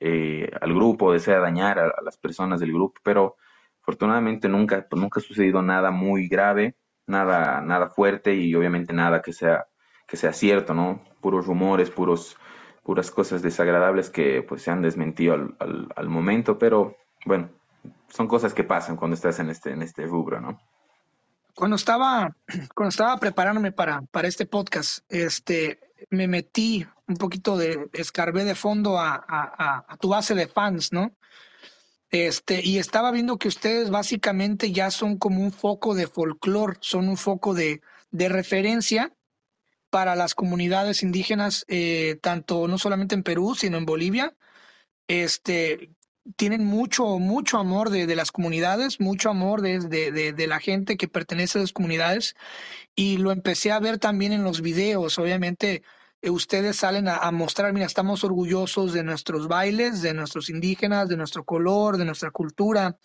eh, al grupo, desea dañar a, a, las personas del grupo, pero afortunadamente nunca, pues, nunca ha sucedido nada muy grave, nada, nada fuerte y obviamente nada que sea que sea cierto, ¿no? Puros rumores, puros, puras cosas desagradables que pues se han desmentido al, al, momento, pero bueno, son cosas que pasan cuando estás en este, en este rubro, ¿no? Cuando estaba, [CLEARS THROAT] cuando estaba preparándome para, para este podcast, este, me metí un poquito de, escarbé de fondo a, a, a, tu base de fans, ¿no? Este, y estaba viendo que ustedes básicamente ya son como un foco de folclore, son un foco de, de referencia para las comunidades indígenas, eh, tanto no solamente en Perú, sino en Bolivia. Este, tienen mucho, mucho amor de, las comunidades, mucho amor de, de, la gente que pertenece a las comunidades. Y lo empecé a ver también en los videos. Obviamente, eh, ustedes salen a, mostrar, mira, estamos orgullosos de nuestros bailes, de nuestros indígenas, de nuestro color, de nuestra cultura.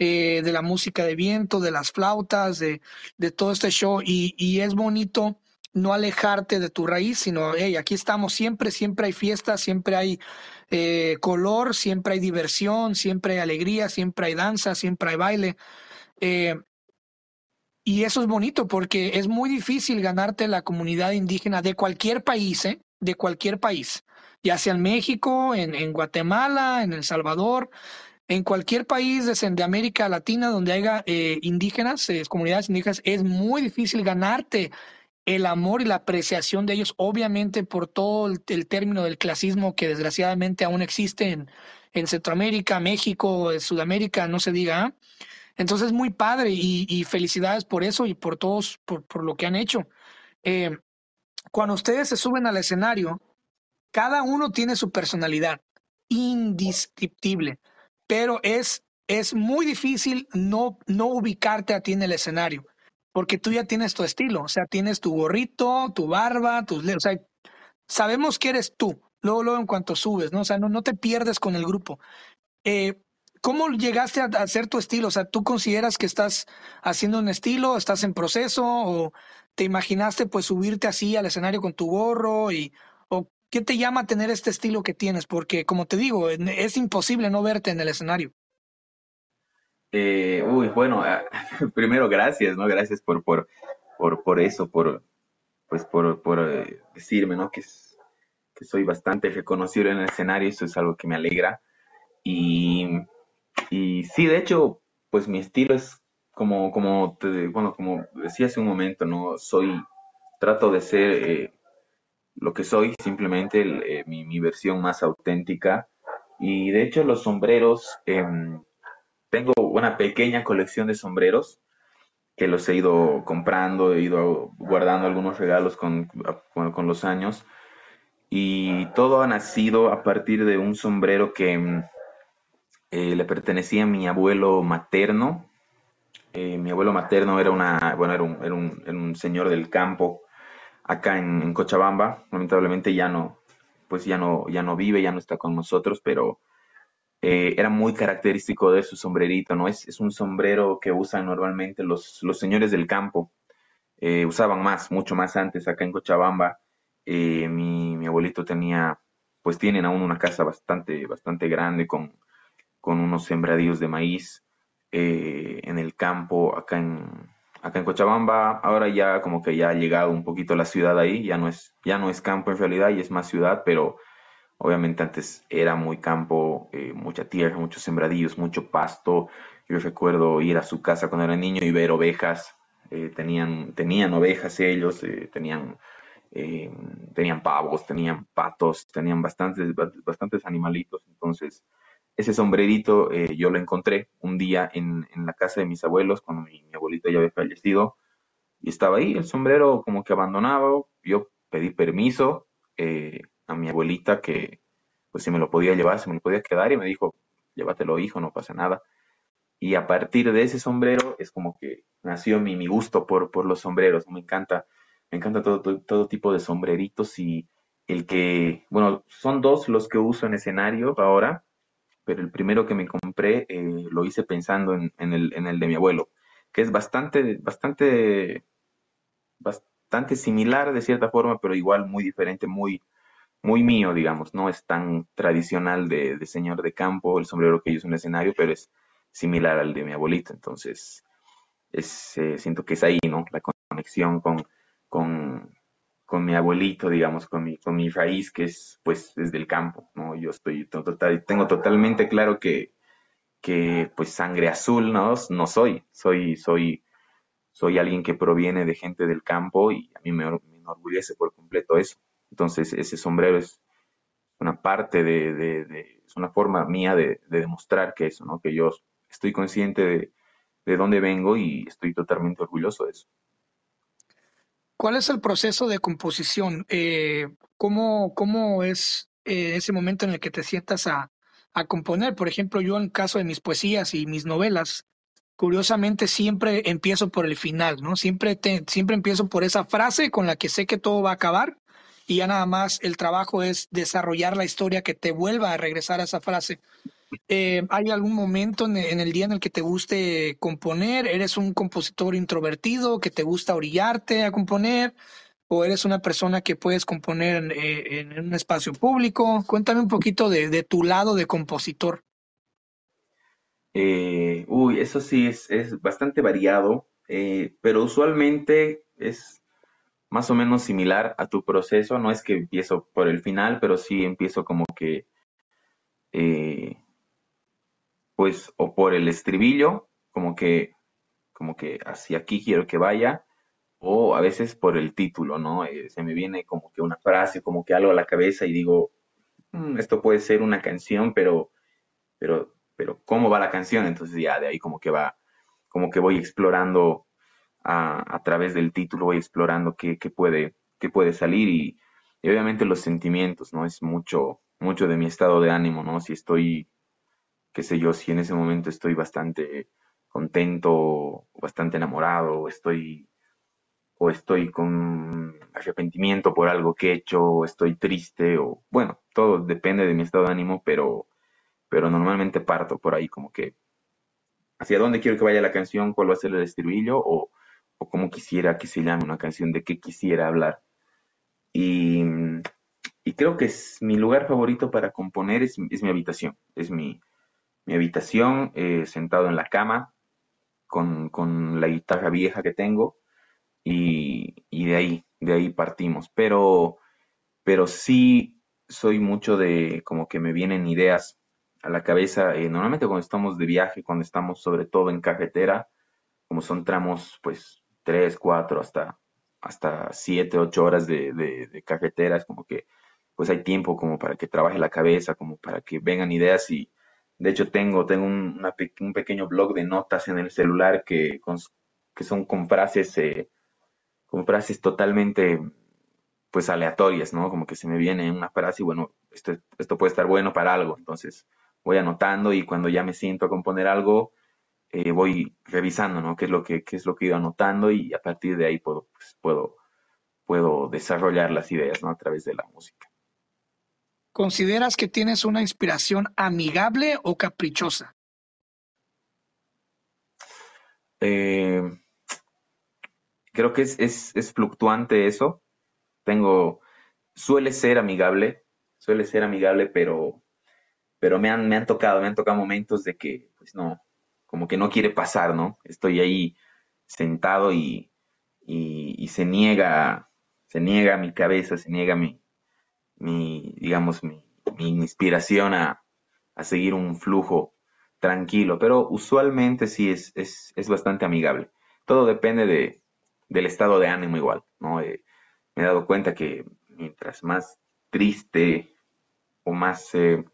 Eh, de la música de viento, de las flautas, de, de todo este show. Y, y es bonito no alejarte de tu raíz, sino, hey, aquí estamos siempre, siempre hay fiesta, siempre hay eh, color, siempre hay diversión, siempre hay alegría, siempre hay danza, siempre hay baile. Eh, y eso es bonito porque es muy difícil ganarte la comunidad indígena de cualquier país, ¿eh? de cualquier país, ya sea en México, en, Guatemala, en El Salvador, en cualquier país de, América Latina donde haya indígenas, comunidades indígenas, es muy difícil ganarte el amor y la apreciación de ellos, obviamente por todo el, término del clasismo que desgraciadamente aún existe en, Centroamérica, México, Sudamérica, no se diga. ¿ah? Entonces, muy padre y, felicidades por eso y por todos, por, lo que han hecho. Eh, cuando ustedes se suben al escenario, cada uno tiene su personalidad indescriptible, pero es, es muy difícil no, no ubicarte a ti en el escenario porque tú ya tienes tu estilo, o sea, tienes tu gorrito, tu barba, tus, o sea, sabemos que eres tú, luego, luego en cuanto subes, ¿no? O sea, no, te pierdes con el grupo. Eh, ¿Cómo llegaste a hacer tu estilo? O sea, ¿tú consideras que estás haciendo un estilo, estás en proceso o te imaginaste pues subirte así al escenario con tu gorro y o qué te llama tener este estilo que tienes? Porque como te digo, es imposible no verte en el escenario. Eh, uy, bueno, [LAUGHS] primero gracias, ¿no? Gracias por, por, por, por eso, por, pues por, por eh, decirme, ¿no? Que, que soy bastante reconocido en el escenario, eso es algo que me alegra. Y, y sí, de hecho, pues mi estilo es como, como, bueno, como decía hace un momento, ¿no? Soy, trato de ser eh, lo que soy, simplemente mi, mi, versión más auténtica. Y de hecho los sombreros, em, tengo una pequeña colección de sombreros que los he ido comprando, he ido guardando algunos regalos con, con, los años. Y todo ha nacido a partir de un sombrero que mm, eh, le pertenecía a mi abuelo materno. Eh, mi abuelo materno era, una, bueno, era, un, era, un, señor del campo acá en, en, Cochabamba. Lamentablemente ya no, pues ya no, ya no vive, ya no está con nosotros, pero eh, era muy característico de su sombrerito, ¿no? Es, es un sombrero que usan normalmente los, los señores del campo. Eh, usaban más, mucho más antes acá en Cochabamba. Eh, mi, mi, abuelito tenía, pues tienen aún una casa bastante, bastante grande con, con unos sembradíos de maíz en el campo acá en, acá en Cochabamba. Ahora ya como que ya ha llegado un poquito la ciudad ahí, ya no es, ya no es campo en realidad y es más ciudad, pero Obviamente antes era muy campo, eh, mucha tierra, muchos sembradillos, mucho pasto. Yo recuerdo ir a su casa cuando era niño y ver ovejas. Eh, tenían, tenían ovejas ellos, eh, tenían, tenían pavos, tenían patos, tenían bastantes, bastantes animalitos. Entonces, ese sombrerito yo lo encontré un día en, en, la casa de mis abuelos cuando mi, mi abuelito ya había fallecido. Y estaba ahí el sombrero como que abandonado. Yo pedí permiso a mi abuelita que pues si me lo podía llevar, se me lo podía quedar y me dijo, llévatelo hijo, no pasa nada. Y a partir de ese sombrero es como que nació mi, mi gusto por, por los sombreros. Me encanta, me encanta todo, todo, tipo de sombreritos y el que, bueno, son dos los que uso en escenario ahora, pero el primero que me compré eh, lo hice pensando en, en, el, en el de mi abuelo, que es bastante, bastante, bastante similar de cierta forma, pero igual muy diferente, muy, muy mío, digamos, no es tan tradicional de, señor de campo, el sombrero que yo uso en el escenario, pero es similar al de mi abuelita, entonces es, eh, siento que es ahí, ¿no? La conexión con, con, mi abuelito, digamos, con mi, con mi raíz, que es pues desde el campo, ¿no? Yo estoy tengo totalmente claro que, que pues sangre azul, ¿no? No soy, soy, soy, soy alguien que proviene de gente del campo y a mí me enorgullece por completo eso. Entonces, ese sombrero es una parte de, es una forma mía de, demostrar que eso, ¿no? Que yo estoy consciente de, de dónde vengo y estoy totalmente orgulloso de eso. ¿cuál es el proceso de composición? Eh, ¿cómo, ¿Cómo es eh, ese momento en el que te sientas a, a componer? Por ejemplo, yo en caso de mis poesías y mis novelas, curiosamente siempre empiezo por el final, ¿no? Siempre, siempre empiezo por esa frase con la que sé que todo va a acabar y ya nada más el trabajo es desarrollar la historia que te vuelva a regresar a esa frase. Eh, ¿Hay algún momento en, el día en el que te guste componer? ¿Eres un compositor introvertido que te gusta orillarte a componer? ¿O eres una persona que puedes componer en, eh, un espacio público? Cuéntame un poquito de, tu lado de compositor. Eh, uy, eso sí es, es bastante variado, pero usualmente es más o menos similar a tu proceso. No es que empiezo por el final, pero sí empiezo como que, eh, pues, o por el estribillo, como que, como que hacia aquí quiero que vaya, o a veces por el título, ¿no? Eh, se me viene como que una frase, como que algo a la cabeza y digo, mm, esto puede ser una canción, pero, pero, pero, ¿cómo va la canción? Entonces ya de ahí como que va, como que voy explorando a, través del título voy explorando qué, puede, qué puede salir y, obviamente los sentimientos, ¿no? Es mucho, mucho de mi estado de ánimo, ¿no? Si estoy, qué sé yo, si en ese momento estoy bastante contento, bastante enamorado, o estoy, o estoy con arrepentimiento por algo que he hecho, o estoy triste, o bueno, todo depende de mi estado de ánimo, pero, pero normalmente parto por ahí como que hacia dónde quiero que vaya la canción, cuál va a ser el estribillo, o, o cómo quisiera que se llame una canción, de qué quisiera hablar. Y, creo que es mi lugar favorito para componer es, mi habitación, es mi, habitación eh, sentado en la cama con, la guitarra vieja que tengo y, de ahí, de ahí partimos. Pero, pero sí soy mucho de como que me vienen ideas a la cabeza, eh, normalmente cuando estamos de viaje, cuando estamos sobre todo en carretera, como son tramos pues tres, cuatro, hasta, hasta siete, ocho horas de, de, carretera, es como que pues hay tiempo como para que trabaje la cabeza, como para que vengan ideas y de hecho tengo, tengo un, un pequeño blog de notas en el celular que, que son con frases, eh, con frases totalmente pues aleatorias, ¿no? Como que se me viene una frase y bueno, esto, esto puede estar bueno para algo, entonces voy anotando y cuando ya me siento a componer algo, eh, voy revisando, ¿no? ¿Qué es, lo que, es lo que he ido anotando y a partir de ahí puedo, pues, puedo, puedo desarrollar las ideas, ¿no? A través de la música. ¿Consideras que tienes una inspiración amigable o caprichosa? Eh, creo que es, es, fluctuante eso. Tengo, suele ser amigable, suele ser amigable, pero, pero me han, me han tocado, me han tocado momentos de que, pues no, como que no quiere pasar, ¿no? Estoy ahí sentado y, se niega, se niega mi cabeza, se niega mi, mi digamos, mi, inspiración a, seguir un flujo tranquilo, pero usualmente sí es, es, bastante amigable. Todo depende de, del estado de ánimo igual, ¿no? Eh, me he dado cuenta que mientras más triste o más eh,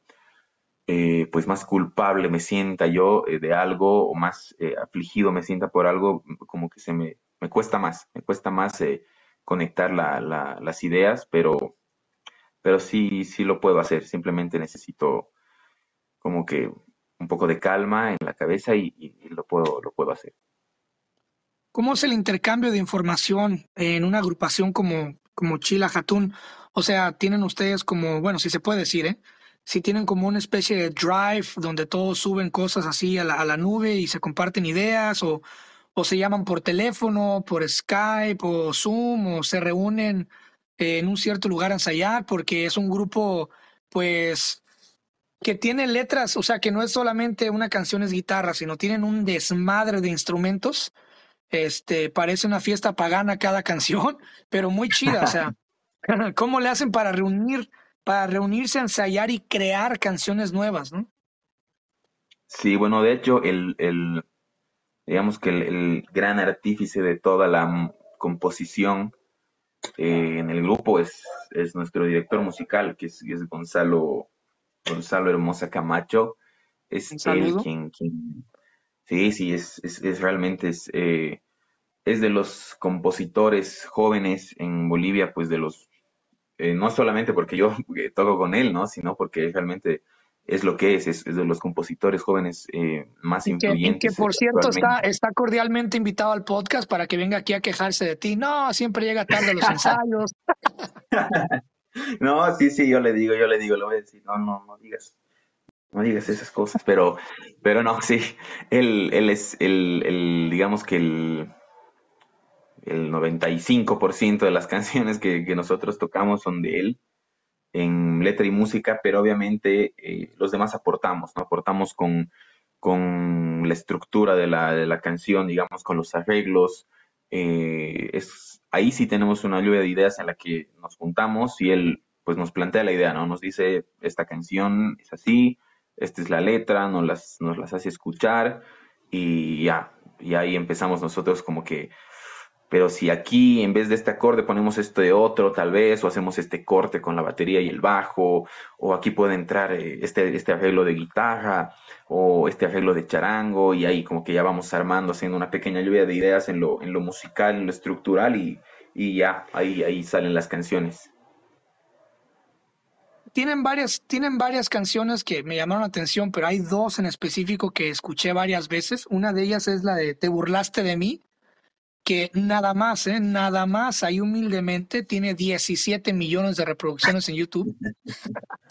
eh, pues más culpable me sienta yo eh, de algo o más eh, afligido me sienta por algo, como que se me, me cuesta más, me cuesta más conectar las ideas, pero, pero sí, sí lo puedo hacer, simplemente necesito como que un poco de calma en la cabeza y, lo, puedo, lo puedo hacer. ¿Cómo es el intercambio de información en una agrupación como, como Chila? O sea, tienen ustedes como, bueno, si se puede decir, ¿eh? Si tienen como una especie de drive donde todos suben cosas así a la, nube y se comparten ideas o, o, se llaman por teléfono, por Skype o Zoom o se reúnen en un cierto lugar a ensayar porque es un grupo pues que tiene letras, o sea que no es solamente una canción es guitarra, sino tienen un desmadre de instrumentos. Este, parece una fiesta pagana cada canción, pero muy chida, o sea, [LAUGHS] ¿cómo le hacen para reunir para reunirse, ensayar y crear canciones nuevas, ¿no? Sí, bueno, de hecho, el, el digamos que el, gran artífice de toda la composición eh, en el grupo es, es, nuestro director musical, que es, Gonzalo, Gonzalo Hermosa Camacho. Es él quien, quien, sí, sí, es, es, realmente es, eh, es de los compositores jóvenes en Bolivia, pues de los, eh, no solamente porque yo [LAUGHS] toco con él, ¿no? Sino porque realmente es lo que es, es, de los compositores jóvenes eh, más influyentes. Que, por cierto está, está cordialmente invitado al podcast para que venga aquí a quejarse de ti. No, siempre llega tarde a los [LAUGHS] ensayos. [LAUGHS] no, sí, sí, yo le digo, yo le digo, le voy a decir, no, no, no digas, no digas esas cosas, pero, pero no, sí, él, él es el, el, digamos que el, el 95% de las [LAUGHS] canciones que, nosotros tocamos son de él en letra y música, pero obviamente eh, los demás aportamos, ¿no? Aportamos con, con la estructura de la, de la, canción, digamos, con los arreglos. Eh, es, ahí sí tenemos una lluvia de ideas en la que nos juntamos y él pues nos plantea la idea, ¿no? Nos dice, esta canción es así, esta es la letra, nos las, nos las hace escuchar y ya, y ahí empezamos nosotros como que pero si aquí en vez de este acorde ponemos este otro tal vez, o hacemos este corte con la batería y el bajo, o aquí puede entrar eh, este, este arreglo de guitarra, o este arreglo de charango, y ahí como que ya vamos armando, haciendo una pequeña lluvia de ideas en lo, en lo musical, en lo estructural, y, y ya, ahí, ahí salen las canciones. Tienen varias, tienen varias canciones que me llamaron la atención, pero hay dos en específico que escuché varias veces. Una de ellas es la de Te burlaste de mí, que nada más, ¿eh? nada más, ahí humildemente, tiene 17 millones de reproducciones en YouTube. [LAUGHS]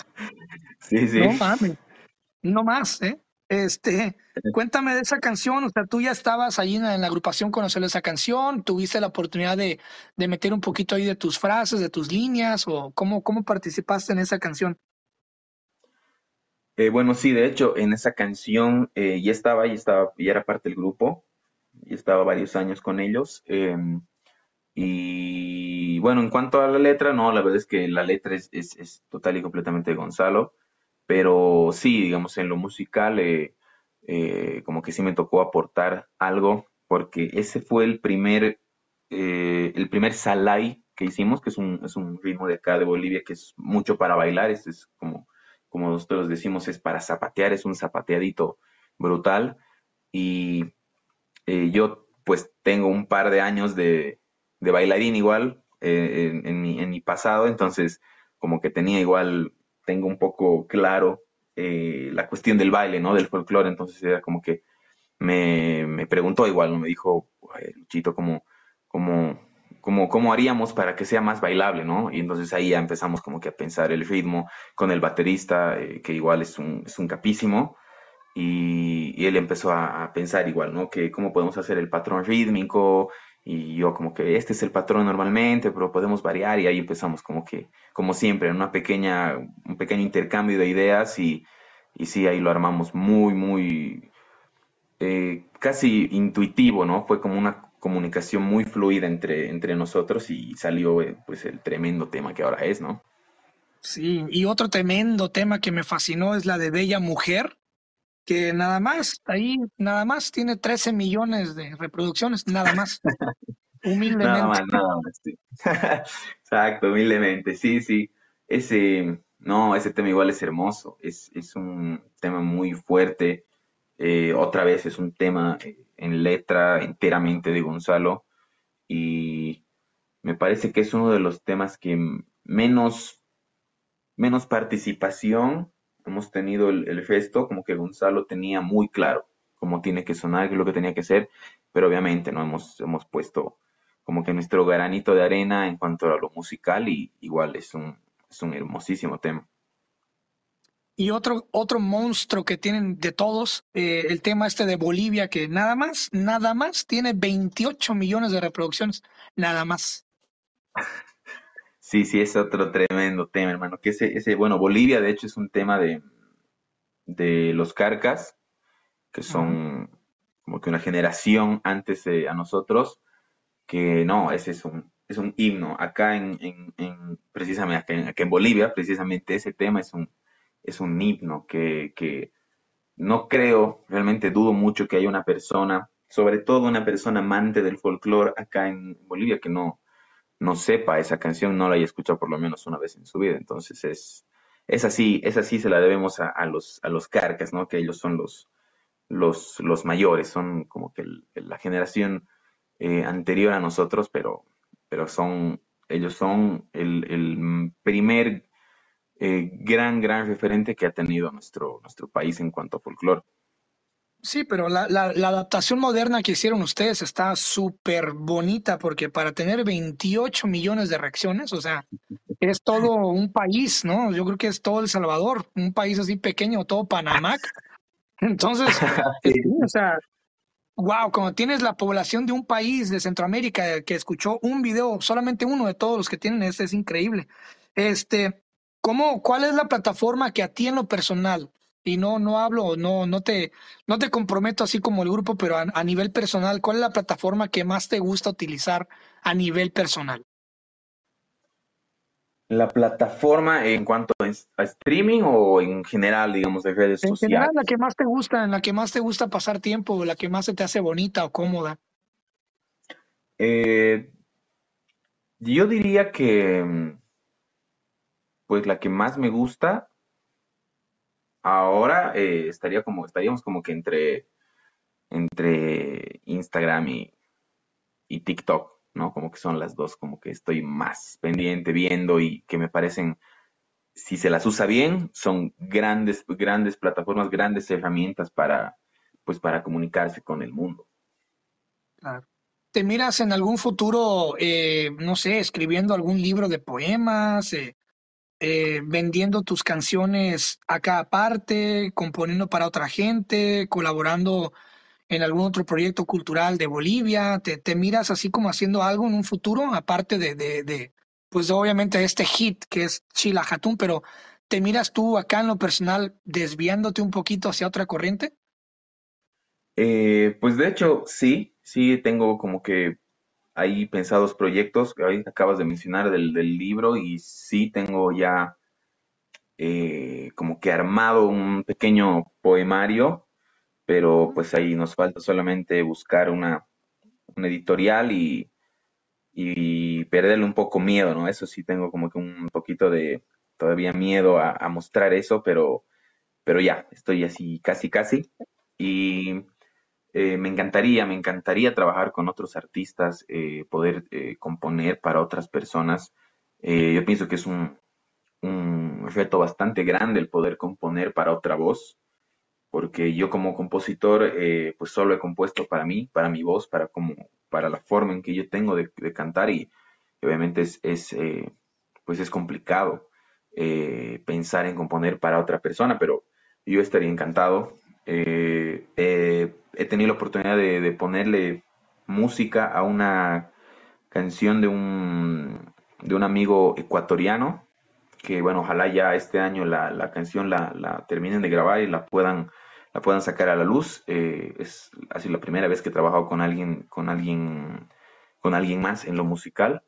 Sí, sí. No mames, no más, ¿eh? Este, cuéntame de esa canción, o sea, tú ya estabas ahí en la, agrupación conocer esa canción, tuviste la oportunidad de, de, meter un poquito ahí de tus frases, de tus líneas, o cómo, cómo participaste en esa canción. Eh, bueno, sí, de hecho, en esa canción eh, ya estaba, ya estaba, ya era parte del grupo, estaba varios años con ellos. Em, y bueno, en cuanto a la letra, no, la verdad es que la letra es, es, total y completamente de Gonzalo, pero sí, digamos, en lo musical, eh, eh, como que sí me tocó aportar algo, porque ese fue el primer, eh, el primer salai que hicimos, que es un, es un ritmo de acá de Bolivia que es mucho para bailar, es, es como, como nosotros decimos, es para zapatear, es un zapateadito brutal. Y eh, yo pues tengo un par de años de, bailarín igual eh, en, mi, pasado, entonces como que tenía igual, tengo un poco claro eh, la cuestión del baile, ¿no? Del folclore, entonces era como que me, preguntó igual, me dijo, Luchito, ¿cómo, cómo, cómo, cómo haríamos para que sea más bailable, ¿no? Y entonces ahí ya empezamos como que a pensar el ritmo con el baterista, que igual es un, es un capísimo, y, él empezó a, pensar igual, ¿no? Que cómo podemos hacer el patrón rítmico y yo como que este es el patrón normalmente, pero podemos variar y ahí empezamos como que, como siempre, en una pequeña, un pequeño intercambio de ideas y, y sí, ahí lo armamos muy, muy, eh, casi intuitivo, ¿no? Fue como una comunicación muy fluida entre, entre nosotros y salió eh, pues el tremendo tema que ahora es, ¿no? Sí, y otro tremendo tema que me fascinó es la de Bella Mujer, que nada más, ahí nada más tiene 13 millones de reproducciones, nada más. [LAUGHS] Humildemente. Nada más, nada más, sí. [LAUGHS] Exacto, humildemente, sí, sí. Ese, no, ese tema igual es hermoso, es, es un tema muy fuerte. Eh, otra vez es un tema eh, en letra enteramente de Gonzalo y me parece que es uno de los temas que menos, menos participación hemos tenido el, gesto como que Gonzalo tenía muy claro cómo tiene que sonar, qué es lo que tenía que ser, pero obviamente no hemos, hemos puesto como que nuestro granito de arena en cuanto a lo musical y igual es un, es un hermosísimo tema. Y otro, otro monstruo que tienen de todos, eh, el tema este de Bolivia, que nada más, nada más tiene 28 millones de reproducciones, nada más. [LAUGHS] Sí, sí, es otro tremendo tema, hermano. Que ese, ese, bueno, Bolivia, de hecho, es un tema de, de los carcas, que son como que una generación antes a nosotros, que no, ese es un, es un himno. Acá en, en, precisamente acá en, Bolivia, precisamente ese tema es un, es un himno que, que no creo, realmente dudo mucho que haya una persona, sobre todo una persona amante del folclore acá en Bolivia, que no, no sepa esa canción, no la haya escuchado por lo menos una vez en su vida. Entonces es, es así, es así se la debemos a, los, a los carcas, ¿no? Que ellos son los, los, los mayores, son como que la generación eh, anterior a nosotros, pero, pero son, ellos son el, el primer eh, gran, gran referente que ha tenido nuestro, nuestro país en cuanto a folclore. Sí, pero la, la, la, adaptación moderna que hicieron ustedes está súper bonita porque para tener 28 millones de reacciones, o sea, es todo un país, ¿no? Yo creo que es todo El Salvador, un país así pequeño, todo Panamá. Entonces, [LAUGHS] o sea, wow, cuando tienes la población de un país de Centroamérica que escuchó un video, solamente uno de todos los que tienen, es, es increíble. Este, ¿cómo, ¿Cuál es la plataforma que a ti en lo personal y no, no hablo, no, no te, no te comprometo así como el grupo, pero a, nivel personal, ¿cuál es la plataforma que más te gusta utilizar a nivel personal? La plataforma en cuanto a streaming o en general, digamos, de redes en sociales. General, la que más te gusta, en la que más te gusta pasar tiempo, la que más se te hace bonita o cómoda. Eh, yo diría que, pues la que más me gusta Ahora eh, estaría como, estaríamos como que entre, entre Instagram y, y TikTok, ¿no? Como que son las dos, como que estoy más pendiente viendo y que me parecen, si se las usa bien, son grandes, grandes plataformas, grandes herramientas para, pues para comunicarse con el mundo. Claro. ¿Te miras en algún futuro, eh, no sé, escribiendo algún libro de poemas, eh, eh, vendiendo tus canciones acá aparte, componiendo para otra gente, colaborando en algún otro proyecto cultural de Bolivia? ¿Te, te miras así como haciendo algo en un futuro, aparte de, de, de pues obviamente este hit que es Chila Hatun, pero ¿te miras tú acá en lo personal desviándote un poquito hacia otra corriente? Eh, pues de hecho, sí, sí tengo como que hay pensados proyectos que ahorita acabas de mencionar del, libro y sí tengo ya eh, como que armado un pequeño poemario, pero pues ahí nos falta solamente buscar una, editorial y, y perderle un poco miedo, ¿no? Eso sí tengo como que un poquito de todavía miedo a, a mostrar eso, pero, pero ya, estoy así casi, casi. Y eh, me encantaría, me encantaría trabajar con otros artistas, eh, poder eh, componer para otras personas. yo pienso que es un, un, reto bastante grande el poder componer para otra voz, porque yo como compositor, pues solo he compuesto para mí, para mi voz, para como, para la forma en que yo tengo de, cantar y, obviamente es, es pues es complicado pensar en componer para otra persona, pero yo estaría encantado he tenido la oportunidad de, ponerle música a una canción de un, de un amigo ecuatoriano, que bueno, ojalá ya este año la, canción la, terminen de grabar y la puedan, la puedan sacar a la luz. Eh, es así la primera vez que he trabajado con alguien, con alguien, con alguien más en lo musical,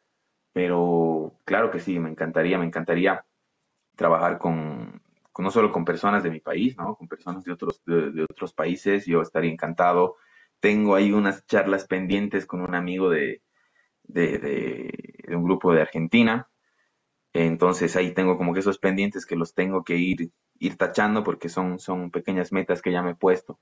pero claro que sí, me encantaría, me encantaría trabajar con, no solo con personas de mi país, ¿no? Con personas de otros, de, otros países, yo estaría encantado. Tengo ahí unas charlas pendientes con un amigo de, de, un grupo de Argentina. Entonces ahí tengo como que esos pendientes que los tengo que ir, ir tachando porque son, son pequeñas metas que ya me he puesto.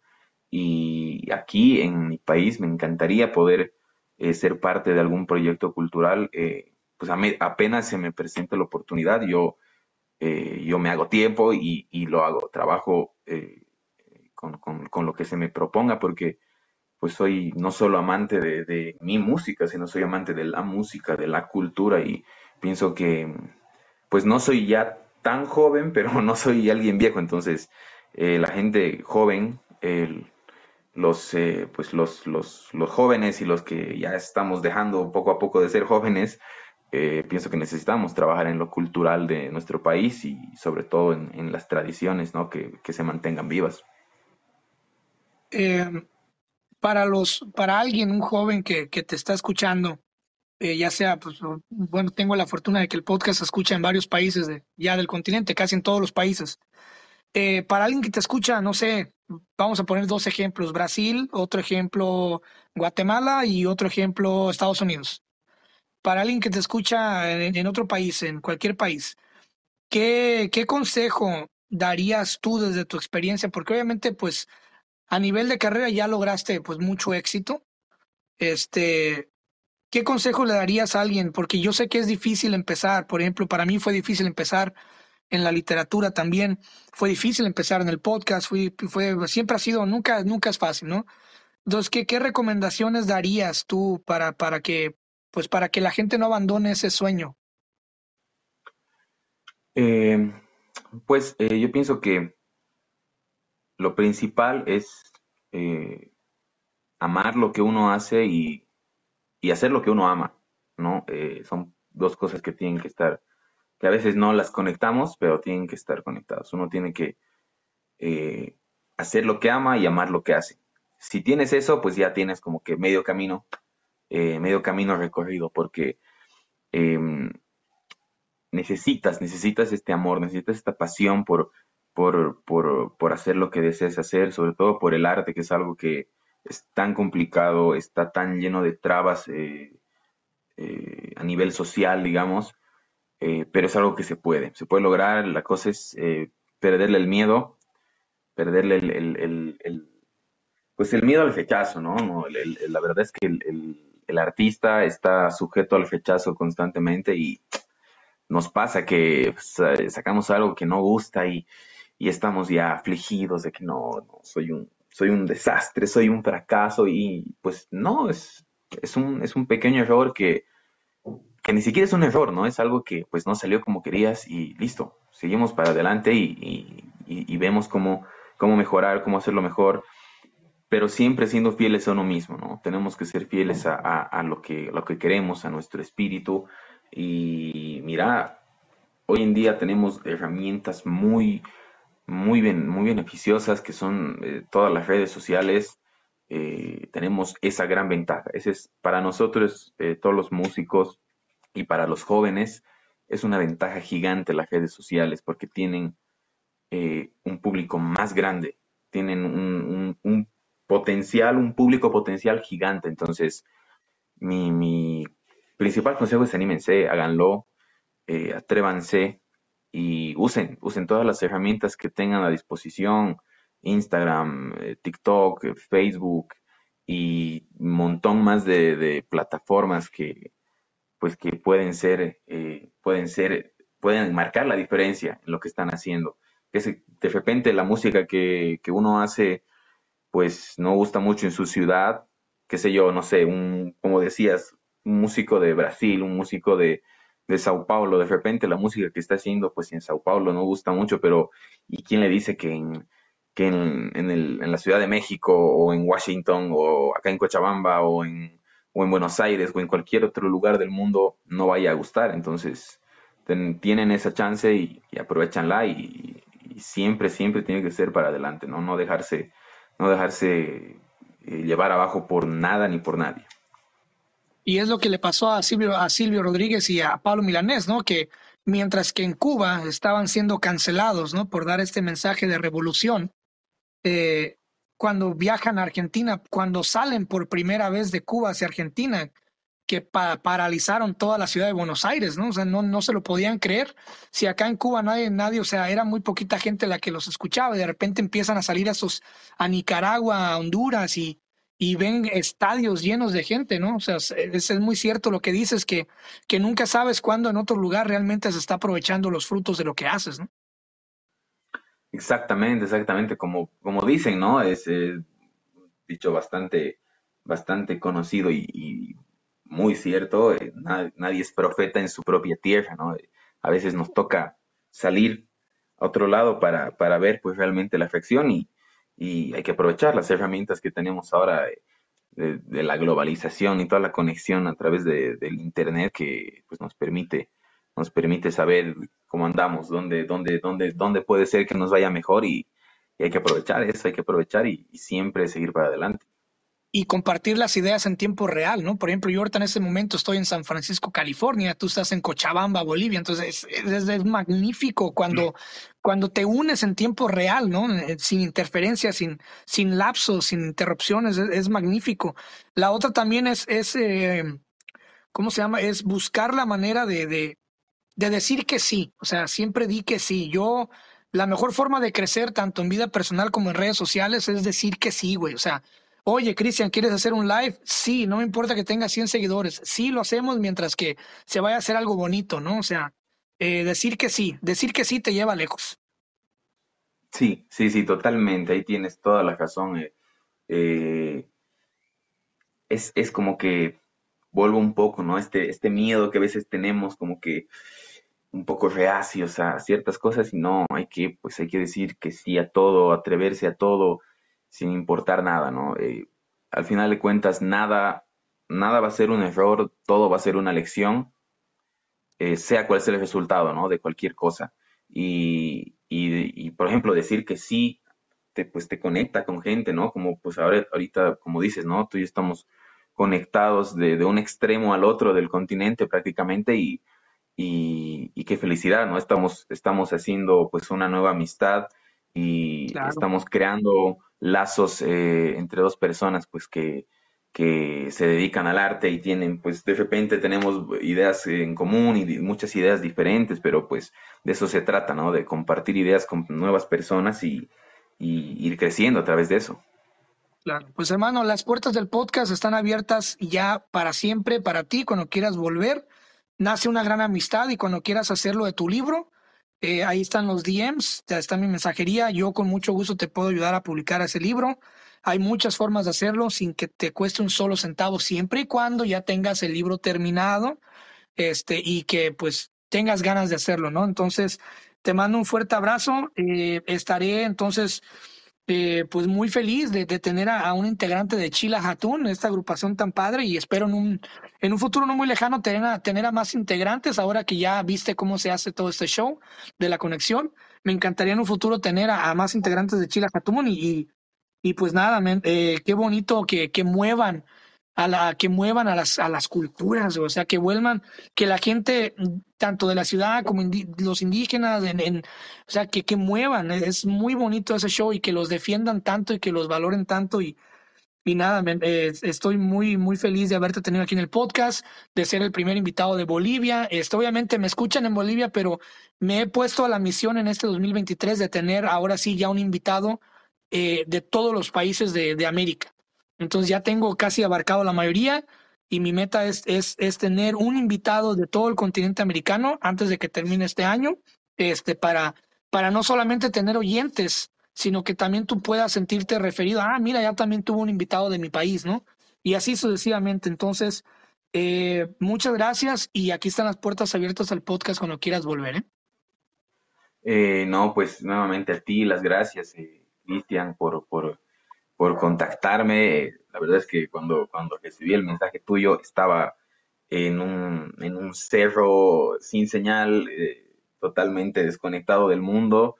Y aquí en mi país me encantaría poder eh, ser parte de algún proyecto cultural. Eh, pues apenas se me presenta la oportunidad, yo eh, yo me hago tiempo y, lo hago, trabajo eh, con, lo que se me proponga porque pues soy no solo amante de, mi música, sino soy amante de la música, de la cultura y pienso que pues no soy ya tan joven, [LAUGHS] pero no soy alguien viejo, entonces eh, la gente joven, los, pues los, los, los jóvenes y los que ya estamos dejando poco a poco de ser jóvenes, eh, pienso que necesitamos trabajar en lo cultural de nuestro país y sobre todo en, las tradiciones ¿no? que, se mantengan vivas. Eh, para, los, para alguien, un joven que, te está escuchando, eh, ya sea, pues, bueno, tengo la fortuna de que el podcast se escucha en varios países de, ya del continente, casi en todos los países. para alguien que te escucha, no sé, vamos a poner dos ejemplos, Brasil, otro ejemplo Guatemala y otro ejemplo Estados Unidos para alguien que te escucha en, otro país, en cualquier país, ¿qué, ¿qué consejo darías tú desde tu experiencia? Porque obviamente, pues, a nivel de carrera ya lograste, pues, mucho éxito. Este, ¿qué consejo le darías a alguien? Porque yo sé que es difícil empezar, por ejemplo, para mí fue difícil empezar en la literatura también, fue difícil empezar en el podcast, fue, fue, siempre ha sido, nunca, nunca es fácil, ¿no? Entonces, ¿qué, qué recomendaciones darías tú para, para que, pues para que la gente no abandone ese sueño? Eh, pues eh, yo pienso que lo principal es eh, amar lo que uno hace y, hacer lo que uno ama, ¿no? son dos cosas que tienen que estar, que a veces no las conectamos, pero tienen que estar conectadas. Uno tiene que hacer lo que ama y amar lo que hace. Si tienes eso, pues ya tienes como que medio camino, medio camino recorrido, porque em, necesitas, necesitas este amor, necesitas esta pasión por, por, por, por, hacer lo que deseas hacer, sobre todo por el arte, que es algo que es tan complicado, está tan lleno de trabas eh, eh, a nivel social, digamos, eh, pero es algo que se puede, se puede lograr, la cosa es perderle el miedo, perderle el, pues el miedo al rechazo, ¿no? no la verdad es que el artista está sujeto al rechazo constantemente y nos pasa que pues, sacamos algo que no gusta y, estamos ya afligidos de que no, soy, un, soy un desastre, soy un fracaso y pues no, es, es, un, es un pequeño error que, ni siquiera es un error, ¿no? Es algo que pues no salió como querías y listo, seguimos para adelante y, vemos cómo, cómo mejorar, cómo hacerlo mejor pero siempre siendo fieles a uno mismo, ¿no? Tenemos que ser fieles a, a, lo, que, lo que queremos, a nuestro espíritu, y mira, hoy en día tenemos herramientas muy, muy, bien, muy beneficiosas que son eh, todas las redes sociales. Eh, tenemos esa gran ventaja. Ese es para nosotros, eh, todos los músicos y para los jóvenes, es una ventaja gigante las redes sociales porque tienen un público más grande, tienen un, potencial, un público potencial gigante. Entonces, mi, mi principal consejo es anímense, háganlo, eh, atrévanse y usen, usen todas las herramientas que tengan a disposición, Instagram, eh, TikTok, eh, Facebook y un montón más de, plataformas que pues que pueden ser, pueden ser, pueden marcar la diferencia en lo que están haciendo. Que de repente la música que, que uno hace pues no gusta mucho en su ciudad, qué sé yo, no sé, un, como decías, un músico de Brasil, un músico de, de Sao Paulo, de repente la música que está haciendo, pues en Sao Paulo no gusta mucho, pero ¿y quién le dice que en, que en, en, el, en la Ciudad de México o en Washington o acá en Cochabamba o en, o en Buenos Aires o en cualquier otro lugar del mundo no vaya a gustar? Entonces, tienen esa chance y, aprovechanla y, y, siempre, siempre tiene que ser para adelante, ¿no? No dejarse, no dejarse eh, llevar abajo por nada ni por nadie. Y es lo que le pasó a Silvio, a Silvio Rodríguez y a Pablo Milanés, ¿no? Que mientras que en Cuba estaban siendo cancelados, ¿no? Por dar este mensaje de revolución, eh, cuando viajan a Argentina, cuando salen por primera vez de Cuba hacia Argentina, que paralizaron toda la ciudad de Buenos Aires, ¿no? O sea, no, no se lo podían creer. Si acá en Cuba nadie, nadie, o sea, era muy poquita gente la que los escuchaba y de repente empiezan a salir a, esos, a Nicaragua, a Honduras y, y ven estadios llenos de gente, ¿no? O sea, es, es, muy cierto lo que dices, que, que nunca sabes cuándo en otro lugar realmente se está aprovechando los frutos de lo que haces, ¿no? Exactamente, exactamente, como, como dicen, ¿no? Es eh, dicho bastante, bastante conocido y, muy cierto, eh, nadie, es profeta en su propia tierra, ¿no? A veces nos toca salir a otro lado para, para ver pues realmente la afección y, y hay que aprovechar las herramientas que tenemos ahora de, la globalización y toda la conexión a través de, del internet que pues, nos permite nos permite saber cómo andamos, dónde, dónde, dónde, dónde puede ser que nos vaya mejor y, hay que aprovechar eso, hay que aprovechar y siempre seguir para adelante y compartir las ideas en tiempo real, ¿no? Por ejemplo, yo ahorita en este momento estoy en San Francisco, California, tú estás en Cochabamba, Bolivia, entonces es, magnífico cuando, cuando te unes en tiempo real, ¿no? Eh, sin interferencia, sin, sin lapsos, sin interrupciones, es, magnífico. La otra también es, es eh, ¿cómo se llama? Es buscar la manera de, de, de decir que sí, o sea, siempre di que sí. Yo, la mejor forma de crecer, tanto en vida personal como en redes sociales, es decir que sí, güey, o sea, Oye, Cristian, ¿quieres hacer un live? Sí, no me importa que tenga 100 seguidores. Sí, lo hacemos mientras que se vaya a hacer algo bonito, ¿no? O sea, eh, decir que sí, decir que sí te lleva lejos. Sí, sí, sí, totalmente. Ahí tienes toda la razón. Eh, eh, es, es como que vuelvo un poco, ¿no? Este, este miedo que a veces tenemos, como que un poco reacios a ciertas cosas y no, hay que, pues hay que decir que sí a todo, atreverse a todo, sin importar nada, ¿no? Eh, al final de cuentas, nada, nada va a ser un error, todo va a ser una lección, eh, sea cual sea el resultado, ¿no? De cualquier cosa. Y, y, por ejemplo, decir que sí, te, pues te conecta con gente, ¿no? Como pues ahorita, como dices, ¿no? Tú y yo estamos conectados de, de un extremo al otro del continente prácticamente y, y, qué felicidad, ¿no? Estamos, estamos haciendo pues una nueva amistad y estamos creando lazos eh, entre dos personas pues que, que se dedican al arte y tienen pues de repente tenemos ideas en común y muchas ideas diferentes, pero pues de eso se trata, ¿no? De compartir ideas con nuevas personas y, y ir creciendo a través de eso. Claro, pues hermano, las puertas del podcast están abiertas ya para siempre, para ti, cuando quieras volver nace una gran amistad y cuando quieras hacerlo de tu libro, eh, ahí están los DMs, ya está mi mensajería. Yo con mucho gusto te puedo ayudar a publicar ese libro. Hay muchas formas de hacerlo sin que te cueste un solo centavo, siempre y cuando ya tengas el libro terminado este, y que pues tengas ganas de hacerlo, ¿no? Entonces, te mando un fuerte abrazo. Eh, estaré entonces eh, pues muy feliz de, tener a, un integrante de Chila Hatun, esta agrupación tan padre, y espero en un, en un futuro no muy lejano tener a, tener a más integrantes, ahora que ya viste cómo se hace todo este show de la conexión. Me encantaría en un futuro tener a, más integrantes de Chila Hatun y, y, pues nada, eh, qué bonito que, que muevan a la que muevan a las, a las culturas, o sea, que vuelvan, que la gente, tanto de la ciudad como los indígenas, en, o sea, que, que muevan. Es muy bonito ese show y que los defiendan tanto y que los valoren tanto. Y, y nada, eh, estoy muy, muy feliz de haberte tenido aquí en el podcast, de ser el primer invitado de Bolivia. Este, obviamente me escuchan en Bolivia, pero me he puesto a la misión en este 2023 de tener ahora sí ya un invitado eh, de todos los países de, de América. Entonces ya tengo casi abarcado la mayoría y mi meta es, es, es, tener un invitado de todo el continente americano antes de que termine este año, este, para, para no solamente tener oyentes, sino que también tú puedas sentirte referido, ah, mira, ya también tuvo un invitado de mi país, ¿no? Y así sucesivamente. Entonces, eh, muchas gracias y aquí están las puertas abiertas al podcast cuando quieras volver. ¿eh? Eh, no, pues nuevamente a ti las gracias, Cristian, por, por por contactarme. La verdad es que cuando, cuando recibí el mensaje tuyo estaba en un, en un cerro sin señal, eh, totalmente desconectado del mundo.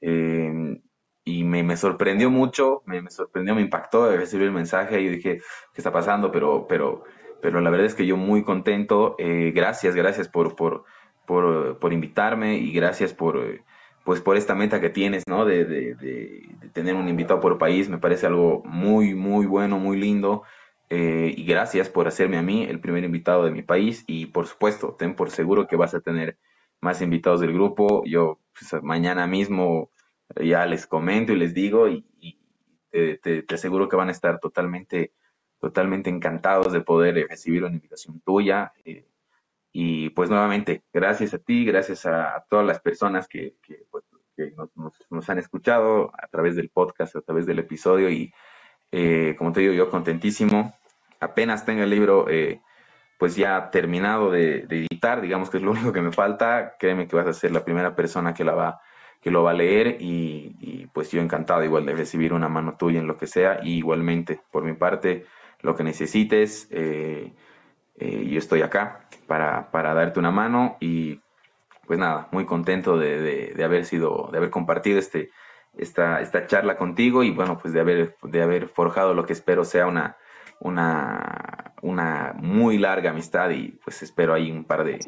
Eh, y me, me, sorprendió mucho, me, me, sorprendió, me impactó recibir el mensaje y dije, ¿qué está pasando? Pero, pero, pero la verdad es que yo muy contento. Eh, gracias, gracias por, por, por, por, invitarme y gracias por pues por esta meta que tienes, ¿no? De, de, de, tener un invitado por país, me parece algo muy, muy bueno, muy lindo. Eh, y gracias por hacerme a mí el primer invitado de mi país. Y por supuesto, ten por seguro que vas a tener más invitados del grupo. Yo pues, mañana mismo ya les comento y les digo y, te, aseguro que van a estar totalmente, totalmente encantados de poder recibir una invitación tuya. Eh, y pues nuevamente, gracias a ti, gracias a, todas las personas que, pues, nos, han escuchado a través del podcast, a través del episodio y eh, como te digo yo, contentísimo. Apenas tenga el libro eh, pues ya terminado de, editar, digamos que es lo [LAUGHS] único que me falta, créeme que vas a ser la primera persona que, la va, que lo va a leer y, pues yo encantado igual de recibir una mano tuya en lo que sea y igualmente por mi parte lo que necesites. Eh, eh, yo estoy acá para, para, darte una mano y pues nada, muy contento de, de, haber sido, de haber compartido este, esta, esta charla contigo y bueno, pues de haber, de haber forjado lo que espero sea una, una, una muy larga amistad y pues espero ahí un par de,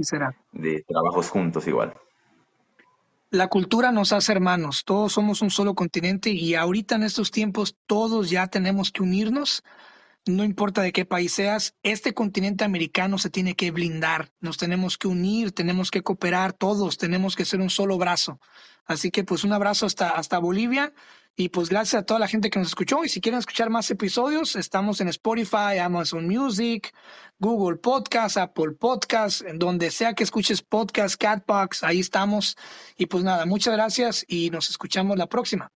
de trabajos juntos igual. La cultura nos hace hermanos, todos somos un solo continente y ahorita en estos tiempos todos ya tenemos que unirnos no importa de qué país seas, este continente americano se tiene que blindar, nos tenemos que unir, tenemos que cooperar todos, tenemos que ser un solo brazo. Así que pues un abrazo hasta, hasta Bolivia y pues gracias a toda la gente que nos escuchó y si quieren escuchar más episodios, estamos en Spotify, Amazon Music, Google Podcast, Apple Podcast, en donde sea que escuches podcast, Catbox, ahí estamos. Y pues nada, muchas gracias y nos escuchamos la próxima.